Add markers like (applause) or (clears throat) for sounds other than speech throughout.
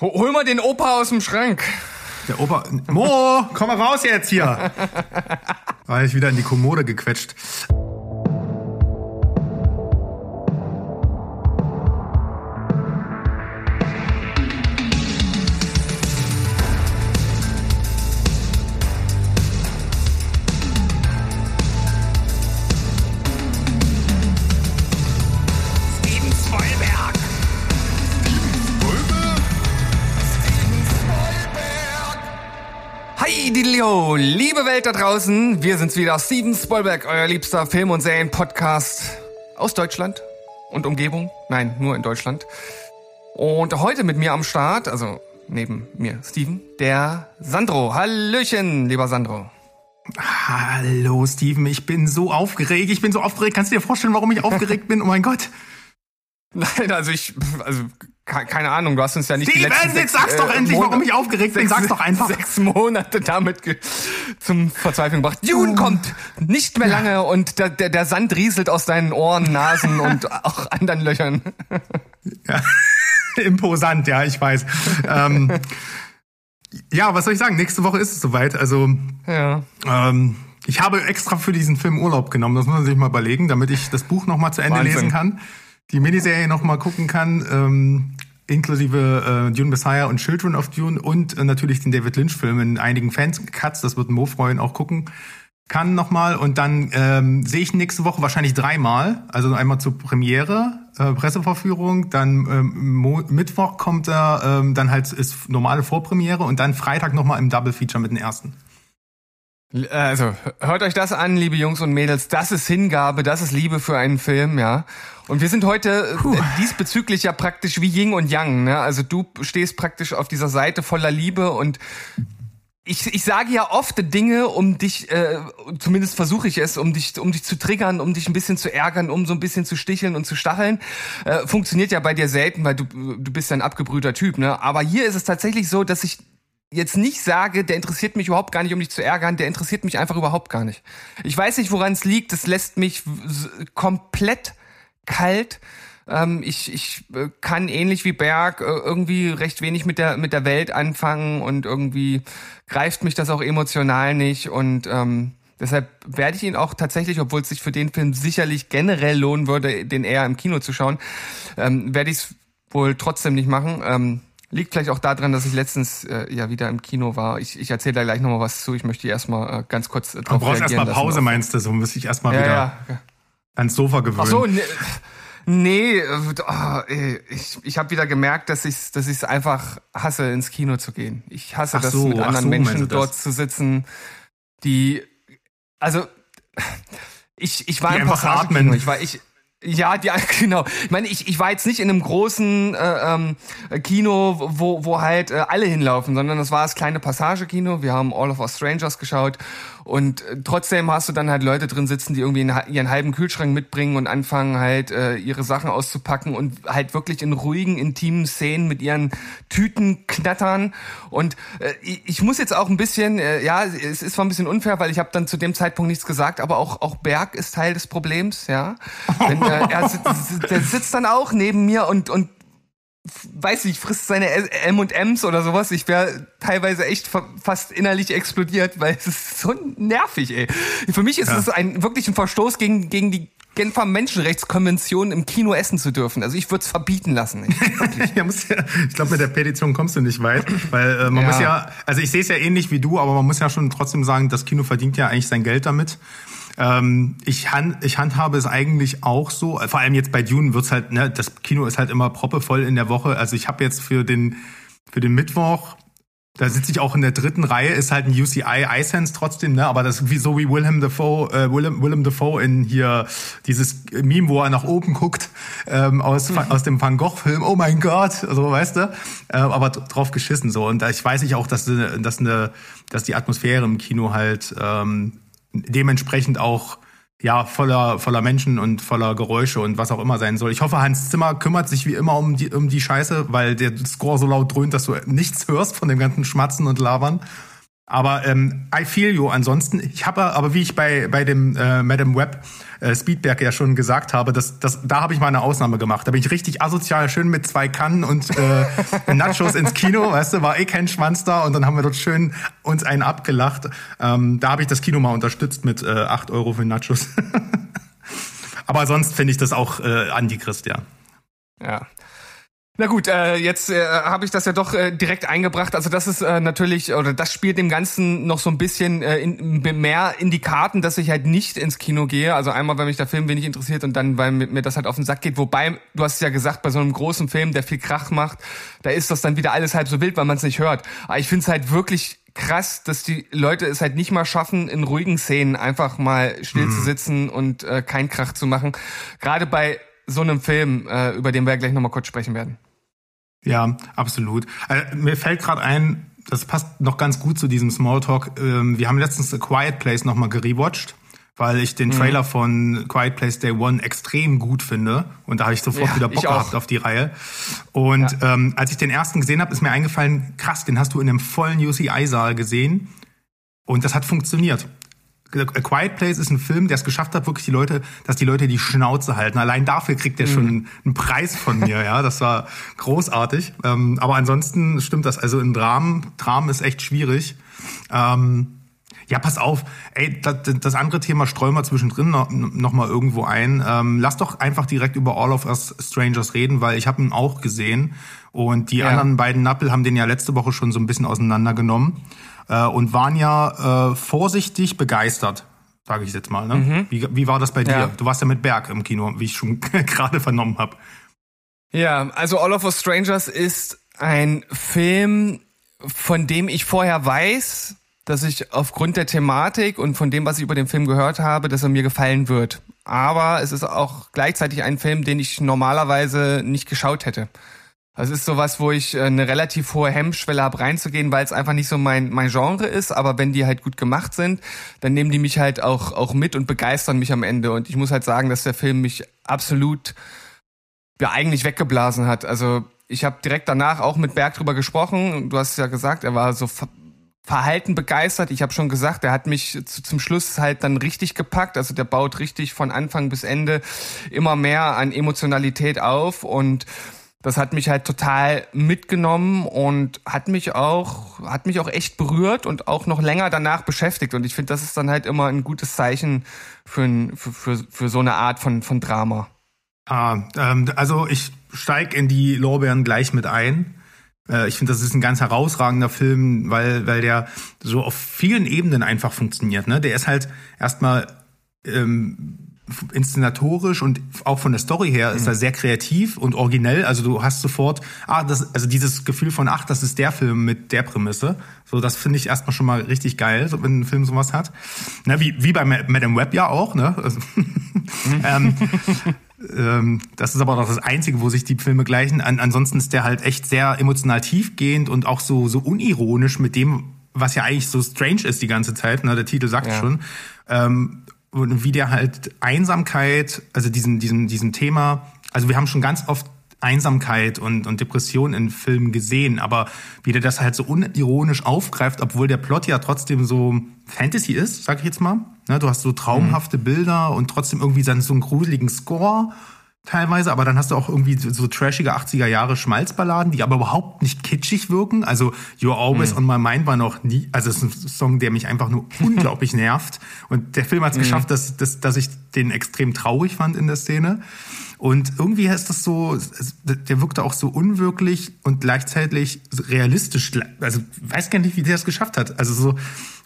Hol mal den Opa aus dem Schrank. Der Opa. Mo, komm mal raus jetzt hier. (laughs) War ich wieder in die Kommode gequetscht. Liebe Welt da draußen. Wir sind's wieder, Steven Spoilberg, euer liebster Film- und Serien-Podcast aus Deutschland und Umgebung. Nein, nur in Deutschland. Und heute mit mir am Start, also neben mir Steven, der Sandro. Hallöchen, lieber Sandro. Hallo Steven, ich bin so aufgeregt. Ich bin so aufgeregt. Kannst du dir vorstellen, warum ich aufgeregt bin? Oh mein Gott. Nein, also ich, also ke- keine Ahnung, du hast uns ja nicht die Steven, letzten jetzt sag's doch äh, endlich, Monate- warum ich aufgeregt bin. Sag's doch einfach. Sechs Monate damit zum Verzweifeln gebracht. Dune kommt nicht mehr lange und der, der, der Sand rieselt aus deinen Ohren, Nasen (laughs) und auch anderen Löchern. Ja. Imposant, ja, ich weiß. ähm, ja, was soll ich sagen? Nächste Woche ist es soweit. Also, Ja. ähm, ich habe extra für diesen Film Urlaub genommen. Das muss man sich mal überlegen, damit ich das Buch noch mal zu Ende Wahnsinn. lesen kann, die Miniserie noch mal gucken kann, ähm, inklusive äh, Dune Messiah und Children of Dune und äh, natürlich den David Lynch-Film in einigen Fans-Cuts. Das wird Mo freuen, auch gucken kann nochmal und dann ähm, sehe ich nächste Woche wahrscheinlich dreimal. Also einmal zur Premiere, äh, Pressevorführung, dann ähm, Mo Mittwoch kommt er, ähm, dann halt ist normale Vorpremiere und dann Freitag nochmal im Double Feature mit den ersten. Also, hört euch das an, liebe Jungs und Mädels. Das ist Hingabe, das ist Liebe für einen Film, ja. Und wir sind heute äh, diesbezüglich ja praktisch wie Yin und Yang, ne? Also du stehst praktisch auf dieser Seite voller Liebe und ich, ich sage ja oft Dinge, um dich, äh, zumindest versuche ich es, um dich, um dich zu triggern, um dich ein bisschen zu ärgern, um so ein bisschen zu sticheln und zu stacheln. Äh, funktioniert ja bei dir selten, weil du, du bist ja ein abgebrühter Typ, ne? Aber hier ist es tatsächlich so, dass ich jetzt nicht sage, der interessiert mich überhaupt gar nicht, um dich zu ärgern, der interessiert mich einfach überhaupt gar nicht. Ich weiß nicht, woran es liegt, das lässt mich komplett kalt. Ähm, ich ich äh, kann ähnlich wie Berg äh, irgendwie recht wenig mit der mit der Welt anfangen und irgendwie greift mich das auch emotional nicht und ähm, deshalb werde ich ihn auch tatsächlich, obwohl es sich für den Film sicherlich generell lohnen würde, den eher im Kino zu schauen, ähm, werde ich es wohl trotzdem nicht machen. Ähm, liegt vielleicht auch daran, dass ich letztens äh, ja wieder im Kino war. Ich, ich erzähle da gleich nochmal was zu. Ich möchte erstmal äh, ganz kurz äh, Du drauf brauchst reagieren erstmal Pause, lassen. meinst du? So muss ich erstmal Ja, wieder ja. Ans Sofa gewöhnen. Ach so, nee, nee oh, ich, ich habe wieder gemerkt, dass ich dass ich's einfach hasse, ins Kino zu gehen. Ich hasse Ach das, so, mit anderen so, Menschen dort zu sitzen, die, also, ich, ich war Die im Passagekino. Ich war, ich, ja, die, (laughs) genau. Ich meine, ich, ich war jetzt nicht in einem großen äh, ähm, Kino, wo, wo halt äh, alle hinlaufen, sondern das war das kleine Passagekino. Wir haben All of Us Strangers geschaut und äh, trotzdem hast du dann halt Leute drin sitzen, die irgendwie ihren halben Kühlschrank mitbringen und anfangen halt äh, ihre Sachen auszupacken und halt wirklich in ruhigen, intimen Szenen mit ihren Tüten knattern. Und äh, ich, muss jetzt auch ein bisschen, äh, ja, es ist zwar ein bisschen unfair, weil ich habe dann zu dem Zeitpunkt nichts gesagt, aber auch auch Berg ist Teil des Problems, ja. Denn, äh, er (laughs) der sitzt dann auch neben mir und und weiß nicht, frisst seine M&Ms oder sowas. Ich wäre teilweise echt fa- fast innerlich explodiert, weil (laughs) es ist so nervig, ey. Für mich ist Ja. es ein wirklich ein Verstoß gegen gegen die Genfer Menschenrechtskonvention im Kino essen zu dürfen. Also ich würde es verbieten lassen. (laughs) Muss ja, ich glaube, mit der Petition kommst du nicht weit, weil äh, man Ja. muss ja, also ich sehe es ja ähnlich wie du, aber man muss ja schon trotzdem sagen, das Kino verdient ja eigentlich sein Geld damit. Ähm, ich, hand, ich handhabe es eigentlich auch so, äh, vor allem jetzt bei Dune wird's halt, ne, das Kino ist halt immer proppevoll in der Woche. Also ich habe jetzt für den für den Mittwoch da sitze ich auch in der dritten Reihe, ist halt ein UCI iSense trotzdem, ne? Aber das wie so wie Willem Dafoe, äh, Willem, Willem Dafoe in hier dieses Meme, wo er nach oben guckt, ähm, aus, aus dem Van Gogh-Film, oh mein Gott, so weißt du, äh, aber drauf geschissen so. Und da ich weiß ich auch, dass, ne- dass, eine, dass die Atmosphäre im Kino halt ähm, dementsprechend auch ja, voller, voller Menschen und voller Geräusche und was auch immer sein soll. Ich hoffe, Hans Zimmer kümmert sich wie immer um die, um die Scheiße, weil der Score so laut dröhnt, dass du nichts hörst von dem ganzen Schmatzen und Labern. Aber ähm, I feel you. Ansonsten, ich habe aber wie ich bei bei dem äh, Madame Web äh, Speedberg ja schon gesagt habe, das, das, da habe ich mal eine Ausnahme gemacht. Da bin ich richtig asozial, schön mit zwei Kannen und äh, (laughs) Nachos ins Kino, weißt du, war eh kein Schwanz da und dann haben wir dort schön uns einen abgelacht. Ähm, da habe ich das Kino mal unterstützt mit äh, 8 Euro für Nachos. (laughs) aber sonst finde ich das auch äh, Antichrist, ja. Ja. Na gut, äh, jetzt äh, habe ich das ja doch äh, direkt eingebracht. Also das ist äh, natürlich, oder das spielt dem Ganzen noch so ein bisschen äh, in, mehr in die Karten, dass ich halt nicht ins Kino gehe. Also einmal, weil mich der Film wenig interessiert und dann, weil mir, das halt auf den Sack geht. Wobei, du hast es ja gesagt, bei so einem großen Film, der viel Krach macht, da ist das dann wieder alles halb so wild, weil man es nicht hört. Aber ich finde es halt wirklich krass, dass die Leute es halt nicht mal schaffen, in ruhigen Szenen einfach mal still mhm. zu sitzen und äh, kein Krach zu machen. Gerade bei so einem Film, äh, über den wir ja gleich nochmal kurz sprechen werden. Ja, absolut. Also, mir fällt gerade ein, das passt noch ganz gut zu diesem Smalltalk. Ähm, wir haben letztens A Quiet Place nochmal gerewatcht, weil ich den mhm. Trailer von Quiet Place Day One extrem gut finde. Und da habe ich sofort ja, wieder Bock gehabt auf die Reihe. Und ja. ähm, als ich den ersten gesehen habe, ist mir eingefallen, krass, den hast du in einem vollen UCI-Saal gesehen. Und das hat funktioniert. A Quiet Place ist ein Film, der es geschafft hat, wirklich die Leute, dass die Leute die Schnauze halten. Allein dafür kriegt er schon mhm. einen Preis von mir, ja. Das war großartig. Ähm, aber ansonsten stimmt das. Also in Dramen, Dramen ist echt schwierig. Ähm, ja, pass auf, ey, das, das andere Thema streuen wir zwischendrin noch, noch mal irgendwo ein. Ähm, lass doch einfach direkt über All of Us Strangers reden, weil ich habe ihn auch gesehen und die ja. anderen beiden Nappel haben den ja letzte Woche schon so ein bisschen auseinandergenommen äh, und waren ja äh, vorsichtig begeistert, sage ich jetzt mal. Ne? Mhm. Wie, wie war das bei dir? Ja. Du warst ja mit Berg im Kino, wie ich schon (laughs) gerade vernommen habe. Ja, also All of Us Strangers ist ein Film, von dem ich vorher weiß, dass ich aufgrund der Thematik und von dem, was ich über den Film gehört habe, dass er mir gefallen wird. Aber es ist auch gleichzeitig ein Film, den ich normalerweise nicht geschaut hätte. Das ist sowas, wo ich äh, eine relativ hohe Hemmschwelle habe reinzugehen, weil es einfach nicht so mein, mein Genre ist. Aber wenn die halt gut gemacht sind, dann nehmen die mich halt auch, auch mit und begeistern mich am Ende. Und ich muss halt sagen, dass der Film mich absolut ja, eigentlich weggeblasen hat. Also ich habe direkt danach auch mit Berg drüber gesprochen. Du hast ja gesagt, er war so verhalten begeistert. Ich habe schon gesagt, er hat mich zu, zum Schluss halt dann richtig gepackt. Also der baut richtig von Anfang bis Ende immer mehr an Emotionalität auf und das hat mich halt total mitgenommen und hat mich auch, hat mich auch echt berührt und auch noch länger danach beschäftigt. Und ich finde, das ist dann halt immer ein gutes Zeichen für, ein, für, für, für so eine Art von, von Drama. Ah, ähm, also ich steig in die Lorbeeren gleich mit ein. Äh, ich finde, das ist ein ganz herausragender Film, weil, weil der so auf vielen Ebenen einfach funktioniert. Ne? Der ist halt erstmal ähm, inszenatorisch und auch von der Story her ist mhm. er sehr kreativ und originell. Also du hast sofort, ah, das, also dieses Gefühl von, ach, das ist der Film mit der Prämisse. So, das finde ich erstmal schon mal richtig geil, so, wenn ein Film sowas hat. Na, wie, wie bei Madame Web ja auch, ne? Also, mhm. (laughs) ähm, (laughs) ähm, das ist aber auch das Einzige, wo sich die Filme gleichen. An, ansonsten ist der halt echt sehr emotional tiefgehend und auch so, so unironisch mit dem, was ja eigentlich so strange ist die ganze Zeit. Ne? Der Titel sagt ja. schon. Ähm, und wie der halt Einsamkeit, also diesen, diesen, diesen Thema, also wir haben schon ganz oft Einsamkeit und, und Depression in Filmen gesehen, aber wie der das halt so unironisch aufgreift, obwohl der Plot ja trotzdem so Fantasy ist, sag ich jetzt mal. Ne, du hast so traumhafte mhm. Bilder und trotzdem irgendwie dann so einen gruseligen Score teilweise, aber dann hast du auch irgendwie so trashige 80er Jahre Schmalzballaden, die aber überhaupt nicht kitschig wirken. Also You're Always mhm. on My Mind war noch nie, also es ist ein Song, der mich einfach nur (laughs) unglaublich nervt. Und der Film hat es mhm. geschafft, dass, dass, dass ich den extrem traurig fand in der Szene. Und irgendwie ist das so, der wirkte auch so unwirklich und gleichzeitig realistisch. Also weiß gar nicht, wie der es geschafft hat. Also so,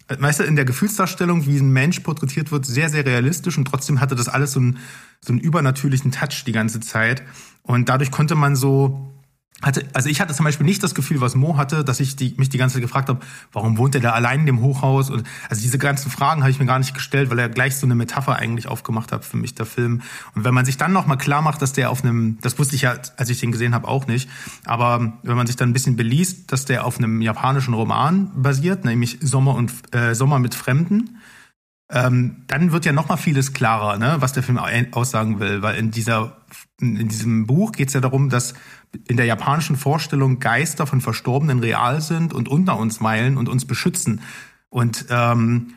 weißt du, in der Gefühlsdarstellung, wie ein Mensch porträtiert wird, sehr, sehr realistisch und trotzdem hatte das alles so einen, so einen übernatürlichen Touch die ganze Zeit. Und dadurch konnte man so hatte, also ich hatte zum Beispiel nicht das Gefühl, was Mo hatte, dass ich die, mich die ganze Zeit gefragt habe, warum wohnt er da allein in dem Hochhaus? Und also diese ganzen Fragen habe ich mir gar nicht gestellt, weil er gleich so eine Metapher eigentlich aufgemacht hat für mich, der Film. Und wenn man sich dann nochmal klar macht, dass der auf einem, das wusste ich ja, als ich den gesehen habe, auch nicht, aber wenn man sich dann ein bisschen beliest, dass der auf einem japanischen Roman basiert, nämlich Sommer und äh, Sommer mit Fremden, ähm, dann wird ja noch mal vieles klarer, ne, was der Film aussagen will, weil in dieser in diesem Buch geht es ja darum, dass in der japanischen Vorstellung Geister von Verstorbenen real sind und unter uns weilen und uns beschützen. Und, ähm,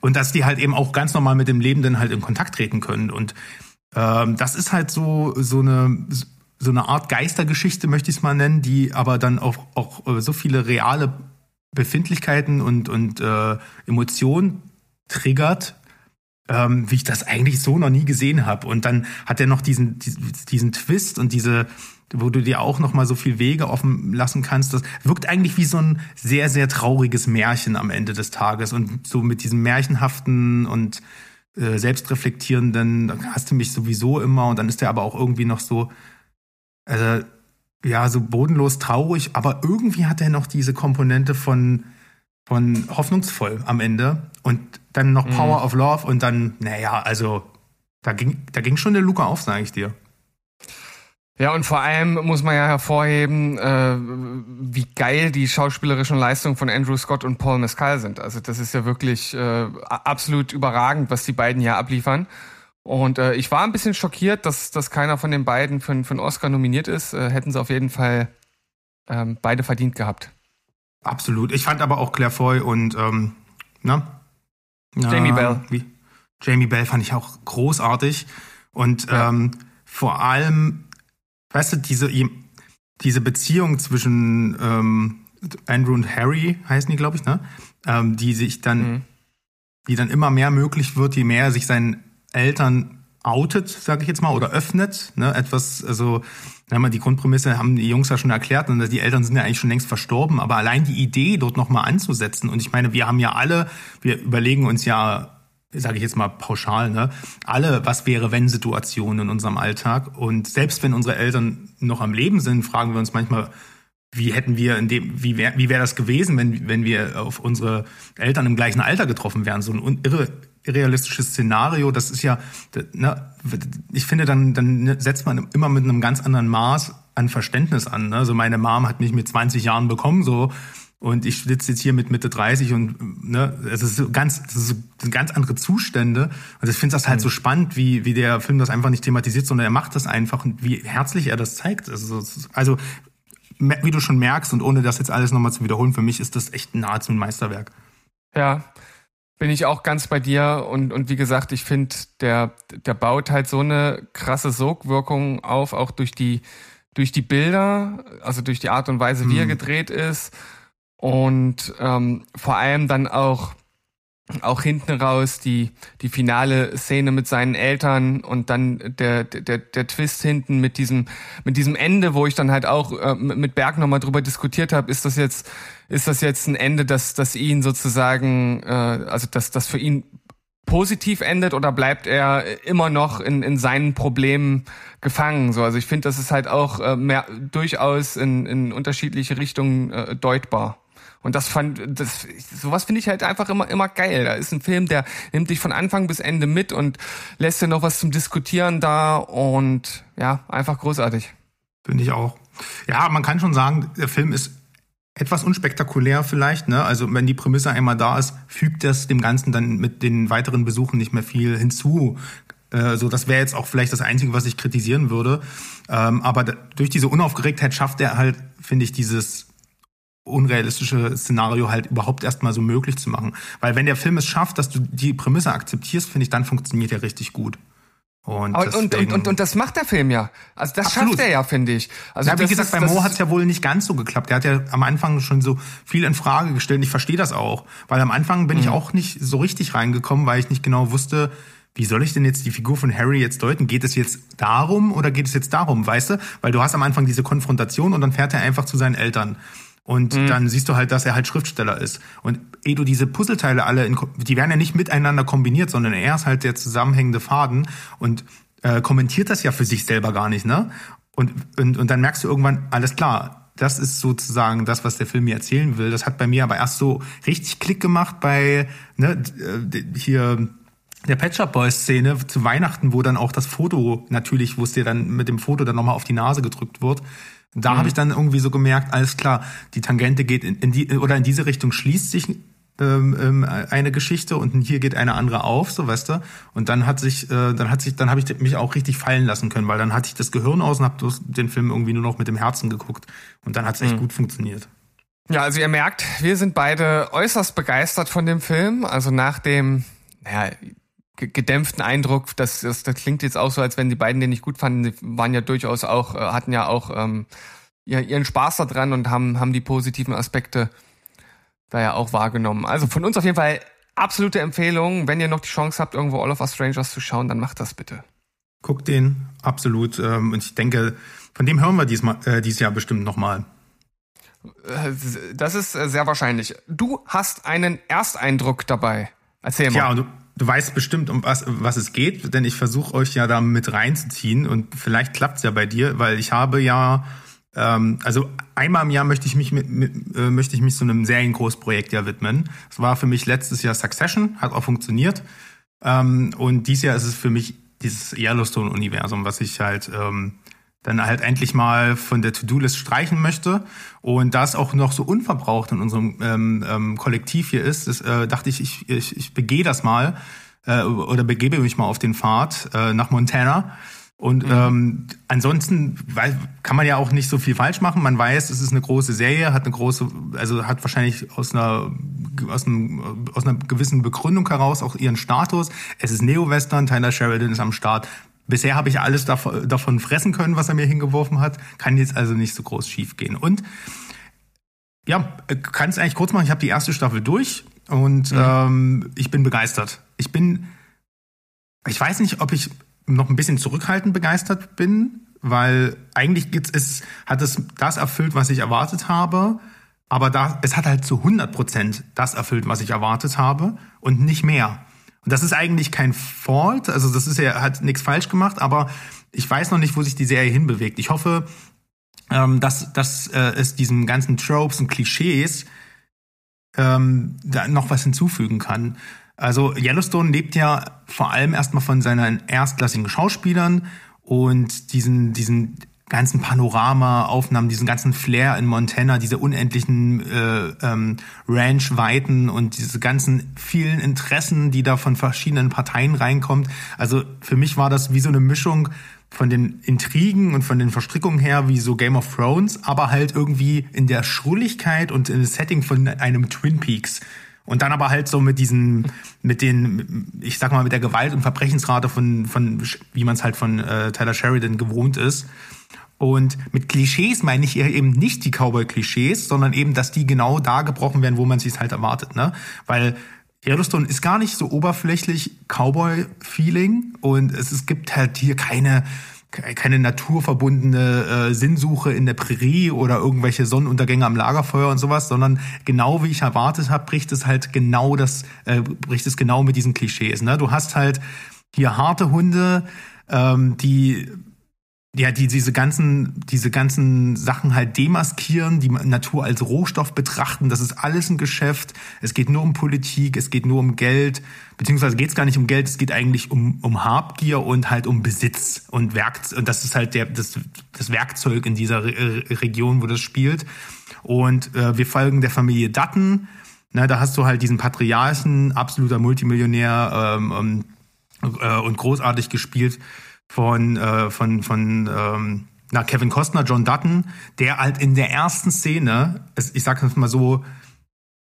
und dass die halt eben auch ganz normal mit dem Lebenden halt in Kontakt treten können. Und ähm, das ist halt so, so eine, so eine Art Geistergeschichte, möchte ich es mal nennen, die aber dann auch, auch äh, so viele reale Befindlichkeiten und, und äh, Emotionen triggert, ähm, wie ich das eigentlich so noch nie gesehen habe. Und dann hat er noch diesen, diesen Twist und diese, wo du dir auch noch mal so viel Wege offen lassen kannst. Das wirkt eigentlich wie so ein sehr, sehr trauriges Märchen am Ende des Tages. Und so mit diesem märchenhaften und äh, selbstreflektierenden, hast du mich sowieso immer. Und dann ist der aber auch irgendwie noch so, also, ja, so bodenlos traurig. Aber irgendwie hat er noch diese Komponente von, von hoffnungsvoll am Ende. Und dann noch mhm. Power of Love und dann, naja, also da ging, da ging schon der Luca auf, sage ich dir. Ja, und vor allem muss man ja hervorheben, äh, wie geil die schauspielerischen Leistungen von Andrew Scott und Paul Mescal sind. Also das ist ja wirklich äh, absolut überragend, was die beiden hier abliefern. Und äh, ich war ein bisschen schockiert, dass, dass keiner von den beiden für, für einen Oscar nominiert ist. Äh, hätten sie auf jeden Fall ähm, beide verdient gehabt. Absolut. Ich fand aber auch Claire Foy und ähm, na, Jamie Bell. Wie? Jamie Bell fand ich auch großartig. Und ja. ähm, vor allem, weißt du, diese, diese Beziehung zwischen ähm, Andrew und Harry, heißen die, glaube ich, ne? Ähm, die sich dann, mhm. die dann immer mehr möglich wird, je mehr er sich seinen Eltern outet, sage ich jetzt mal, oder öffnet. Ne? Etwas, also mal die Grundprämisse haben die Jungs ja schon erklärt und die Eltern sind ja eigentlich schon längst verstorben, aber allein die Idee, dort nochmal anzusetzen, und ich meine, wir haben ja alle, wir überlegen uns ja, sage ich jetzt mal pauschal, ne, alle was wäre wenn Situationen in unserem Alltag und selbst wenn unsere Eltern noch am Leben sind, fragen wir uns manchmal, wie hätten wir in dem, wie wäre wie wär das gewesen, wenn, wenn wir auf unsere Eltern im gleichen Alter getroffen wären? So ein irre, irrealistisches Szenario, das ist ja, ne, ich finde, dann, dann setzt man immer mit einem ganz anderen Maß an Verständnis an. Ne? Also meine Mom hat mich mit 20 Jahren bekommen, so und ich sitze jetzt hier mit Mitte 30 und ne, es ist so ganz, es so ganz andere Zustände. Also ich finde das halt mhm. so spannend, wie, wie der Film das einfach nicht thematisiert, sondern er macht das einfach und wie herzlich er das zeigt. Also, also wie du schon merkst und ohne das jetzt alles nochmal zu wiederholen, für mich ist das echt nahezu ein Meisterwerk. Ja, bin ich auch ganz bei dir und, und wie gesagt, ich finde, der, der baut halt so eine krasse Sogwirkung auf, auch durch die, durch die Bilder, also durch die Art und Weise, wie mhm. er gedreht ist und ähm, vor allem dann auch auch hinten raus die die finale Szene mit seinen Eltern und dann der der der Twist hinten mit diesem mit diesem Ende, wo ich dann halt auch äh, mit Berg nochmal drüber diskutiert habe, ist das jetzt ist das jetzt ein Ende, das das ihn sozusagen äh, also dass das für ihn positiv endet oder bleibt er immer noch in, in seinen Problemen gefangen? So, also ich finde, das ist halt auch äh, mehr durchaus in, in unterschiedliche Richtungen äh, deutbar. Und das fand, das, sowas finde ich halt einfach immer, immer geil. Da ist ein Film, der nimmt dich von Anfang bis Ende mit und lässt dir noch was zum Diskutieren da und ja, einfach großartig. Finde ich auch. Ja, man kann schon sagen, der Film ist etwas unspektakulär vielleicht, ne? Also wenn die Prämisse einmal da ist, fügt das dem Ganzen dann mit den weiteren Besuchen nicht mehr viel hinzu. Äh, so, das wäre jetzt auch vielleicht das Einzige, was ich kritisieren würde. Ähm, aber durch diese Unaufgeregtheit schafft er halt, finde ich, dieses unrealistische Szenario halt überhaupt erstmal so möglich zu machen. Weil wenn der Film es schafft, dass du die Prämisse akzeptierst, finde ich, dann funktioniert er richtig gut. Und, und, und, und, und, das macht der Film ja. Also das Absolut. schafft er ja, finde ich. Also ja, wie gesagt, ist, bei Mo hat es ja wohl nicht ganz so geklappt. Der hat ja am Anfang schon so viel in Frage gestellt. Und ich verstehe das auch. Weil am Anfang bin mhm. ich auch nicht so richtig reingekommen, weil ich nicht genau wusste, wie soll ich denn jetzt die Figur von Harry jetzt deuten? Geht es jetzt darum oder geht es jetzt darum, weißt du? Weil du hast am Anfang diese Konfrontation und dann fährt er einfach zu seinen Eltern. Und mhm. dann siehst du halt, dass er halt Schriftsteller ist. Und eh du diese Puzzleteile alle, in, die werden ja nicht miteinander kombiniert, sondern er ist halt der zusammenhängende Faden und äh, kommentiert das ja für sich selber gar nicht, ne? Und, und, und dann merkst du irgendwann, alles klar, das ist sozusagen das, was der Film mir erzählen will. Das hat bei mir aber erst so richtig Klick gemacht bei ne, äh, hier der Pet Shop Boys Szene zu Weihnachten, wo dann auch das Foto natürlich, wo es dir dann mit dem Foto dann nochmal auf die Nase gedrückt wird. Da mhm. habe ich dann irgendwie so gemerkt, alles klar, die Tangente geht in, in die oder in diese Richtung schließt sich ähm, ähm, eine Geschichte und hier geht eine andere auf, so weißt du. Und dann hat sich, äh, dann hat sich, dann habe ich mich auch richtig fallen lassen können, weil dann hatte ich das Gehirn aus und habe den Film irgendwie nur noch mit dem Herzen geguckt und dann hat es echt mhm. gut funktioniert. Ja, also ihr merkt, wir sind beide äußerst begeistert von dem Film. Also nach dem, naja, gedämpften Eindruck, das, das, das klingt jetzt auch so, als wenn die beiden den nicht gut fanden. Die waren ja durchaus auch, äh, hatten ja auch ähm, ihren Spaß daran und haben, haben die positiven Aspekte da ja auch wahrgenommen. Also von uns auf jeden Fall absolute Empfehlung. Wenn ihr noch die Chance habt, irgendwo All of Us Strangers zu schauen, dann macht das bitte. Guckt den, absolut. Ähm, und ich denke, von dem hören wir diesmal, äh, dieses Jahr bestimmt nochmal. Äh, das ist äh, sehr wahrscheinlich. Du hast einen Ersteindruck dabei. Erzähl mal. Ja, und du, weißt bestimmt, um was, was es geht, denn ich versuche euch ja da mit reinzuziehen und vielleicht klappt's ja bei dir, weil ich habe ja ähm, also einmal im Jahr möchte ich mich mit, mit äh, möchte ich mich so einem Seriengroßprojekt ja widmen. Das war für mich letztes Jahr Succession, hat auch funktioniert. Ähm, und dieses Jahr ist es für mich dieses Yellowstone-Universum, was ich halt ähm, dann halt endlich mal von der To-Do-List streichen möchte. Und da es auch noch so unverbraucht in unserem ähm, ähm, Kollektiv hier ist, das, äh, dachte ich, ich, ich, ich begehe das mal äh, oder begebe mich mal auf den Pfad äh, nach Montana und mhm. ähm, ansonsten weil, kann man ja auch nicht so viel falsch machen. Man weiß, es ist eine große Serie, hat eine große, also hat wahrscheinlich aus einer aus, einem, aus einer gewissen Begründung heraus auch ihren Status. Es ist Neo-Western, Tyler Sheridan ist am Start. Bisher habe ich alles davon, davon fressen können, was er mir hingeworfen hat. Kann jetzt also nicht so groß schief gehen. Und ja, kann es eigentlich kurz machen. Ich habe die erste Staffel durch und mhm. ähm, ich bin begeistert. Ich bin, ich weiß nicht, ob ich noch ein bisschen zurückhaltend begeistert bin, weil eigentlich gibt's, es, hat es das erfüllt, was ich erwartet habe, aber da, es hat halt zu 100 Prozent das erfüllt, was ich erwartet habe und nicht mehr. Und das ist eigentlich kein Fault, also das ist ja, hat nichts falsch gemacht, aber ich weiß noch nicht, wo sich die Serie hinbewegt. Ich hoffe, ähm, dass, dass äh, es diesen ganzen Tropes und Klischees ähm, da noch was hinzufügen kann. Also Yellowstone lebt ja vor allem erstmal von seinen erstklassigen Schauspielern und diesen, diesen ganzen Panorama-Aufnahmen, diesen ganzen Flair in Montana, diese unendlichen äh, ähm, Ranch-Weiten und diese ganzen vielen Interessen, die da von verschiedenen Parteien reinkommt. Also für mich war das wie so eine Mischung von den Intrigen und von den Verstrickungen her wie so Game of Thrones, aber halt irgendwie in der Schrulligkeit und in das Setting von einem Twin Peaks. Und dann aber halt so mit diesen, mit den, ich sag mal, mit der Gewalt- und Verbrechensrate von, von wie man es halt von äh, Tyler Sheridan gewohnt ist. Und mit Klischees meine ich eben nicht die Cowboy-Klischees, sondern eben, dass die genau da gebrochen werden, wo man sich halt erwartet, ne? Weil Yellowstone ist gar nicht so oberflächlich Cowboy-Feeling und es, es gibt halt hier keine keine naturverbundene äh, Sinnsuche in der Prärie oder irgendwelche Sonnenuntergänge am Lagerfeuer und sowas, sondern genau wie ich erwartet habe, bricht es halt genau das, äh, bricht es genau mit diesen Klischees. Ne? Du hast halt hier harte Hunde, ähm, die ja, die diese ganzen, diese ganzen Sachen halt demaskieren, die Natur als Rohstoff betrachten, das ist alles ein Geschäft. Es geht nur um Politik, es geht nur um Geld, beziehungsweise geht es gar nicht um Geld, es geht eigentlich um, um Habgier und halt um Besitz und Werkzeug. Und das ist halt der, das, das Werkzeug in dieser Re Region, wo das spielt. Und äh, wir folgen der Familie Dutton. Na, da hast du halt diesen Patriarchen, absoluter Multimillionär ähm, ähm, äh, und großartig gespielt von, äh, von, von ähm, na, Kevin Costner, John Dutton, der halt in der ersten Szene, ich sag das mal so,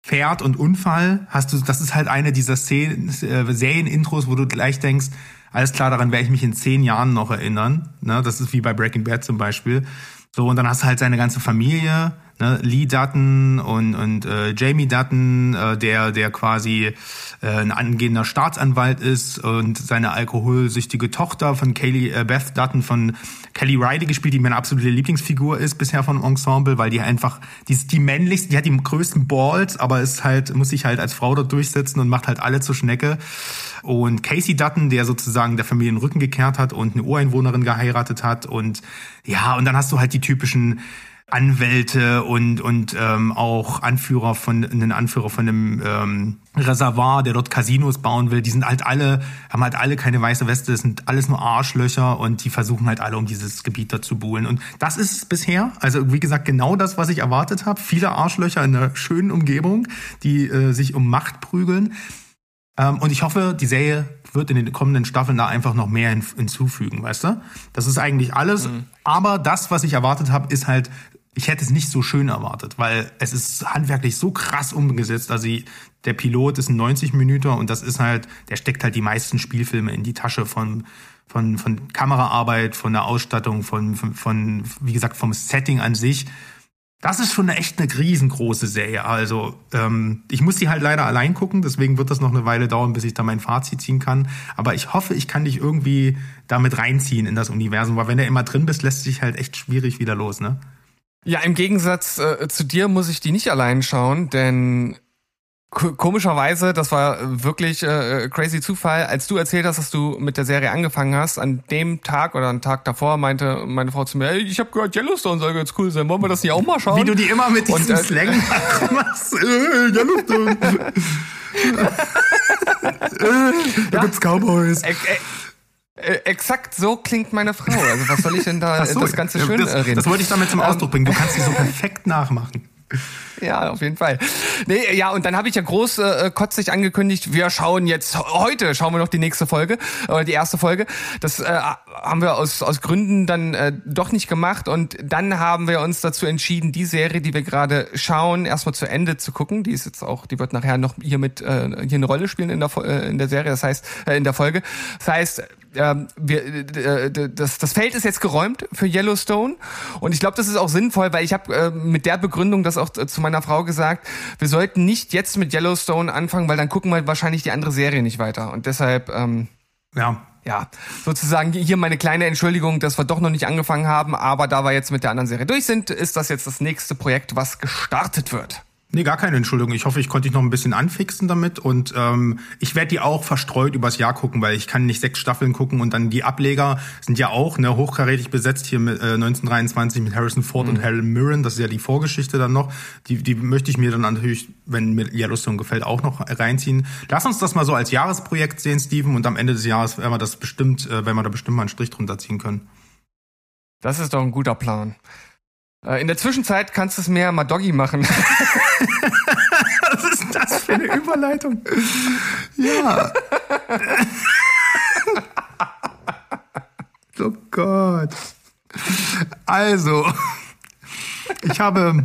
Pferd und Unfall, hast du, das ist halt eine dieser Szenen, äh, Serienintros, wo du gleich denkst, alles klar, daran werde ich mich in zehn Jahren noch erinnern. Ne? Das ist wie bei Breaking Bad zum Beispiel. So, und dann hast du halt seine ganze Familie, ne, Lee Dutton und, und äh, Jamie Dutton, äh, der, der quasi äh, ein angehender Staatsanwalt ist und seine alkoholsüchtige Tochter von Kaylee, äh, Beth Dutton von Kelly Riley gespielt, die meine absolute Lieblingsfigur ist bisher vom Ensemble, weil die einfach, die ist die männlichste, die hat die größten Balls, aber ist halt, muss sich halt als Frau dort durchsetzen und macht halt alle zur Schnecke. Und Casey Dutton, der sozusagen der Familie den Rücken gekehrt hat und eine Ureinwohnerin geheiratet hat und ja, und dann hast du halt die typischen Anwälte und und ähm, auch Anführer von einen Anführer von einem ähm, Reservoir, der dort Casinos bauen will. Die sind halt alle haben halt alle keine weiße Weste, das sind alles nur Arschlöcher und die versuchen halt alle um dieses Gebiet da zu buhlen. Und das ist es bisher. Also wie gesagt genau das, was ich erwartet habe. Viele Arschlöcher in einer schönen Umgebung, die äh, sich um Macht prügeln. Ähm, und ich hoffe, die Serie wird in den kommenden Staffeln da einfach noch mehr hinzufügen, weißt du? Das ist eigentlich alles. Mhm. Aber das, was ich erwartet habe, ist halt ich hätte es nicht so schön erwartet, weil es ist handwerklich so krass umgesetzt. Also der Pilot ist ein 90 Minuten und das ist halt, der steckt halt die meisten Spielfilme in die Tasche von von von Kameraarbeit, von der Ausstattung, von von, von wie gesagt vom Setting an sich. Das ist schon echt eine riesengroße Serie. Also ähm, ich muss die halt leider allein gucken, deswegen wird das noch eine Weile dauern, bis ich da mein Fazit ziehen kann. Aber ich hoffe, ich kann dich irgendwie damit reinziehen in das Universum, weil wenn du immer drin bist, lässt sich halt echt schwierig wieder los, ne? Ja, im Gegensatz äh, zu dir muss ich die nicht allein schauen, denn komischerweise, das war wirklich äh, crazy Zufall, als du erzählt hast, dass du mit der Serie angefangen hast, an dem Tag oder einen Tag davor meinte meine Frau zu mir, hey, ich habe gehört, Yellowstone soll ganz cool sein, wollen wir das nicht auch mal schauen? Wie du die immer mit diesem Und, äh, Slang (laughs) machst. äh, Yellowstone. (laughs) äh, da gibt's Cowboys. Äh, äh, exakt so klingt meine Frau. Also was soll ich denn da so, das Ganze schön das, reden? Das wollte ich damit zum Ausdruck bringen. Du kannst sie so perfekt nachmachen. Ja, auf jeden Fall. Nee, ja, und dann habe ich ja groß äh, kotzig angekündigt, wir schauen jetzt heute, schauen wir noch die nächste Folge oder die erste Folge. Das äh, haben wir aus, aus Gründen dann äh, doch nicht gemacht und dann haben wir uns dazu entschieden, die Serie, die wir gerade schauen, erstmal zu Ende zu gucken. Die ist jetzt auch, die wird nachher noch hier mit äh, hier eine Rolle spielen in der äh, in der Serie, das heißt äh, in der Folge. Das heißt, ähm, wir, äh, das, das Feld ist jetzt geräumt für Yellowstone. Und ich glaube, das ist auch sinnvoll, weil ich habe äh, mit der Begründung das auch zu meiner Frau gesagt, wir sollten nicht jetzt mit Yellowstone anfangen, weil dann gucken wir wahrscheinlich die andere Serie nicht weiter. Und deshalb ähm, ja. ja, sozusagen hier meine kleine Entschuldigung, dass wir doch noch nicht angefangen haben, aber da wir jetzt mit der anderen Serie durch sind, ist das jetzt das nächste Projekt, was gestartet wird. Nee, gar keine Entschuldigung. Ich hoffe, ich konnte dich noch ein bisschen anfixen damit. Und ähm, ich werde die auch verstreut übers Jahr gucken, weil ich kann nicht sechs Staffeln gucken und dann die Ableger sind ja auch ne, hochkarätig besetzt hier mit äh, 1923 mit Harrison Ford mhm. und Helen Mirren. Das ist ja die Vorgeschichte dann noch. Die, die möchte ich mir dann natürlich, wenn mir Yellowstone gefällt, auch noch reinziehen. Lass uns das mal so als Jahresprojekt sehen, Steven. Und am Ende des Jahres werden wir das bestimmt, äh, werden wir da bestimmt mal einen Strich drunter ziehen können. Das ist doch ein guter Plan. Äh, in der Zwischenzeit kannst du es mehr mal Doggy machen. (laughs) (laughs) Was ist das für eine Überleitung? Ja. (laughs) oh Gott. Also, ich habe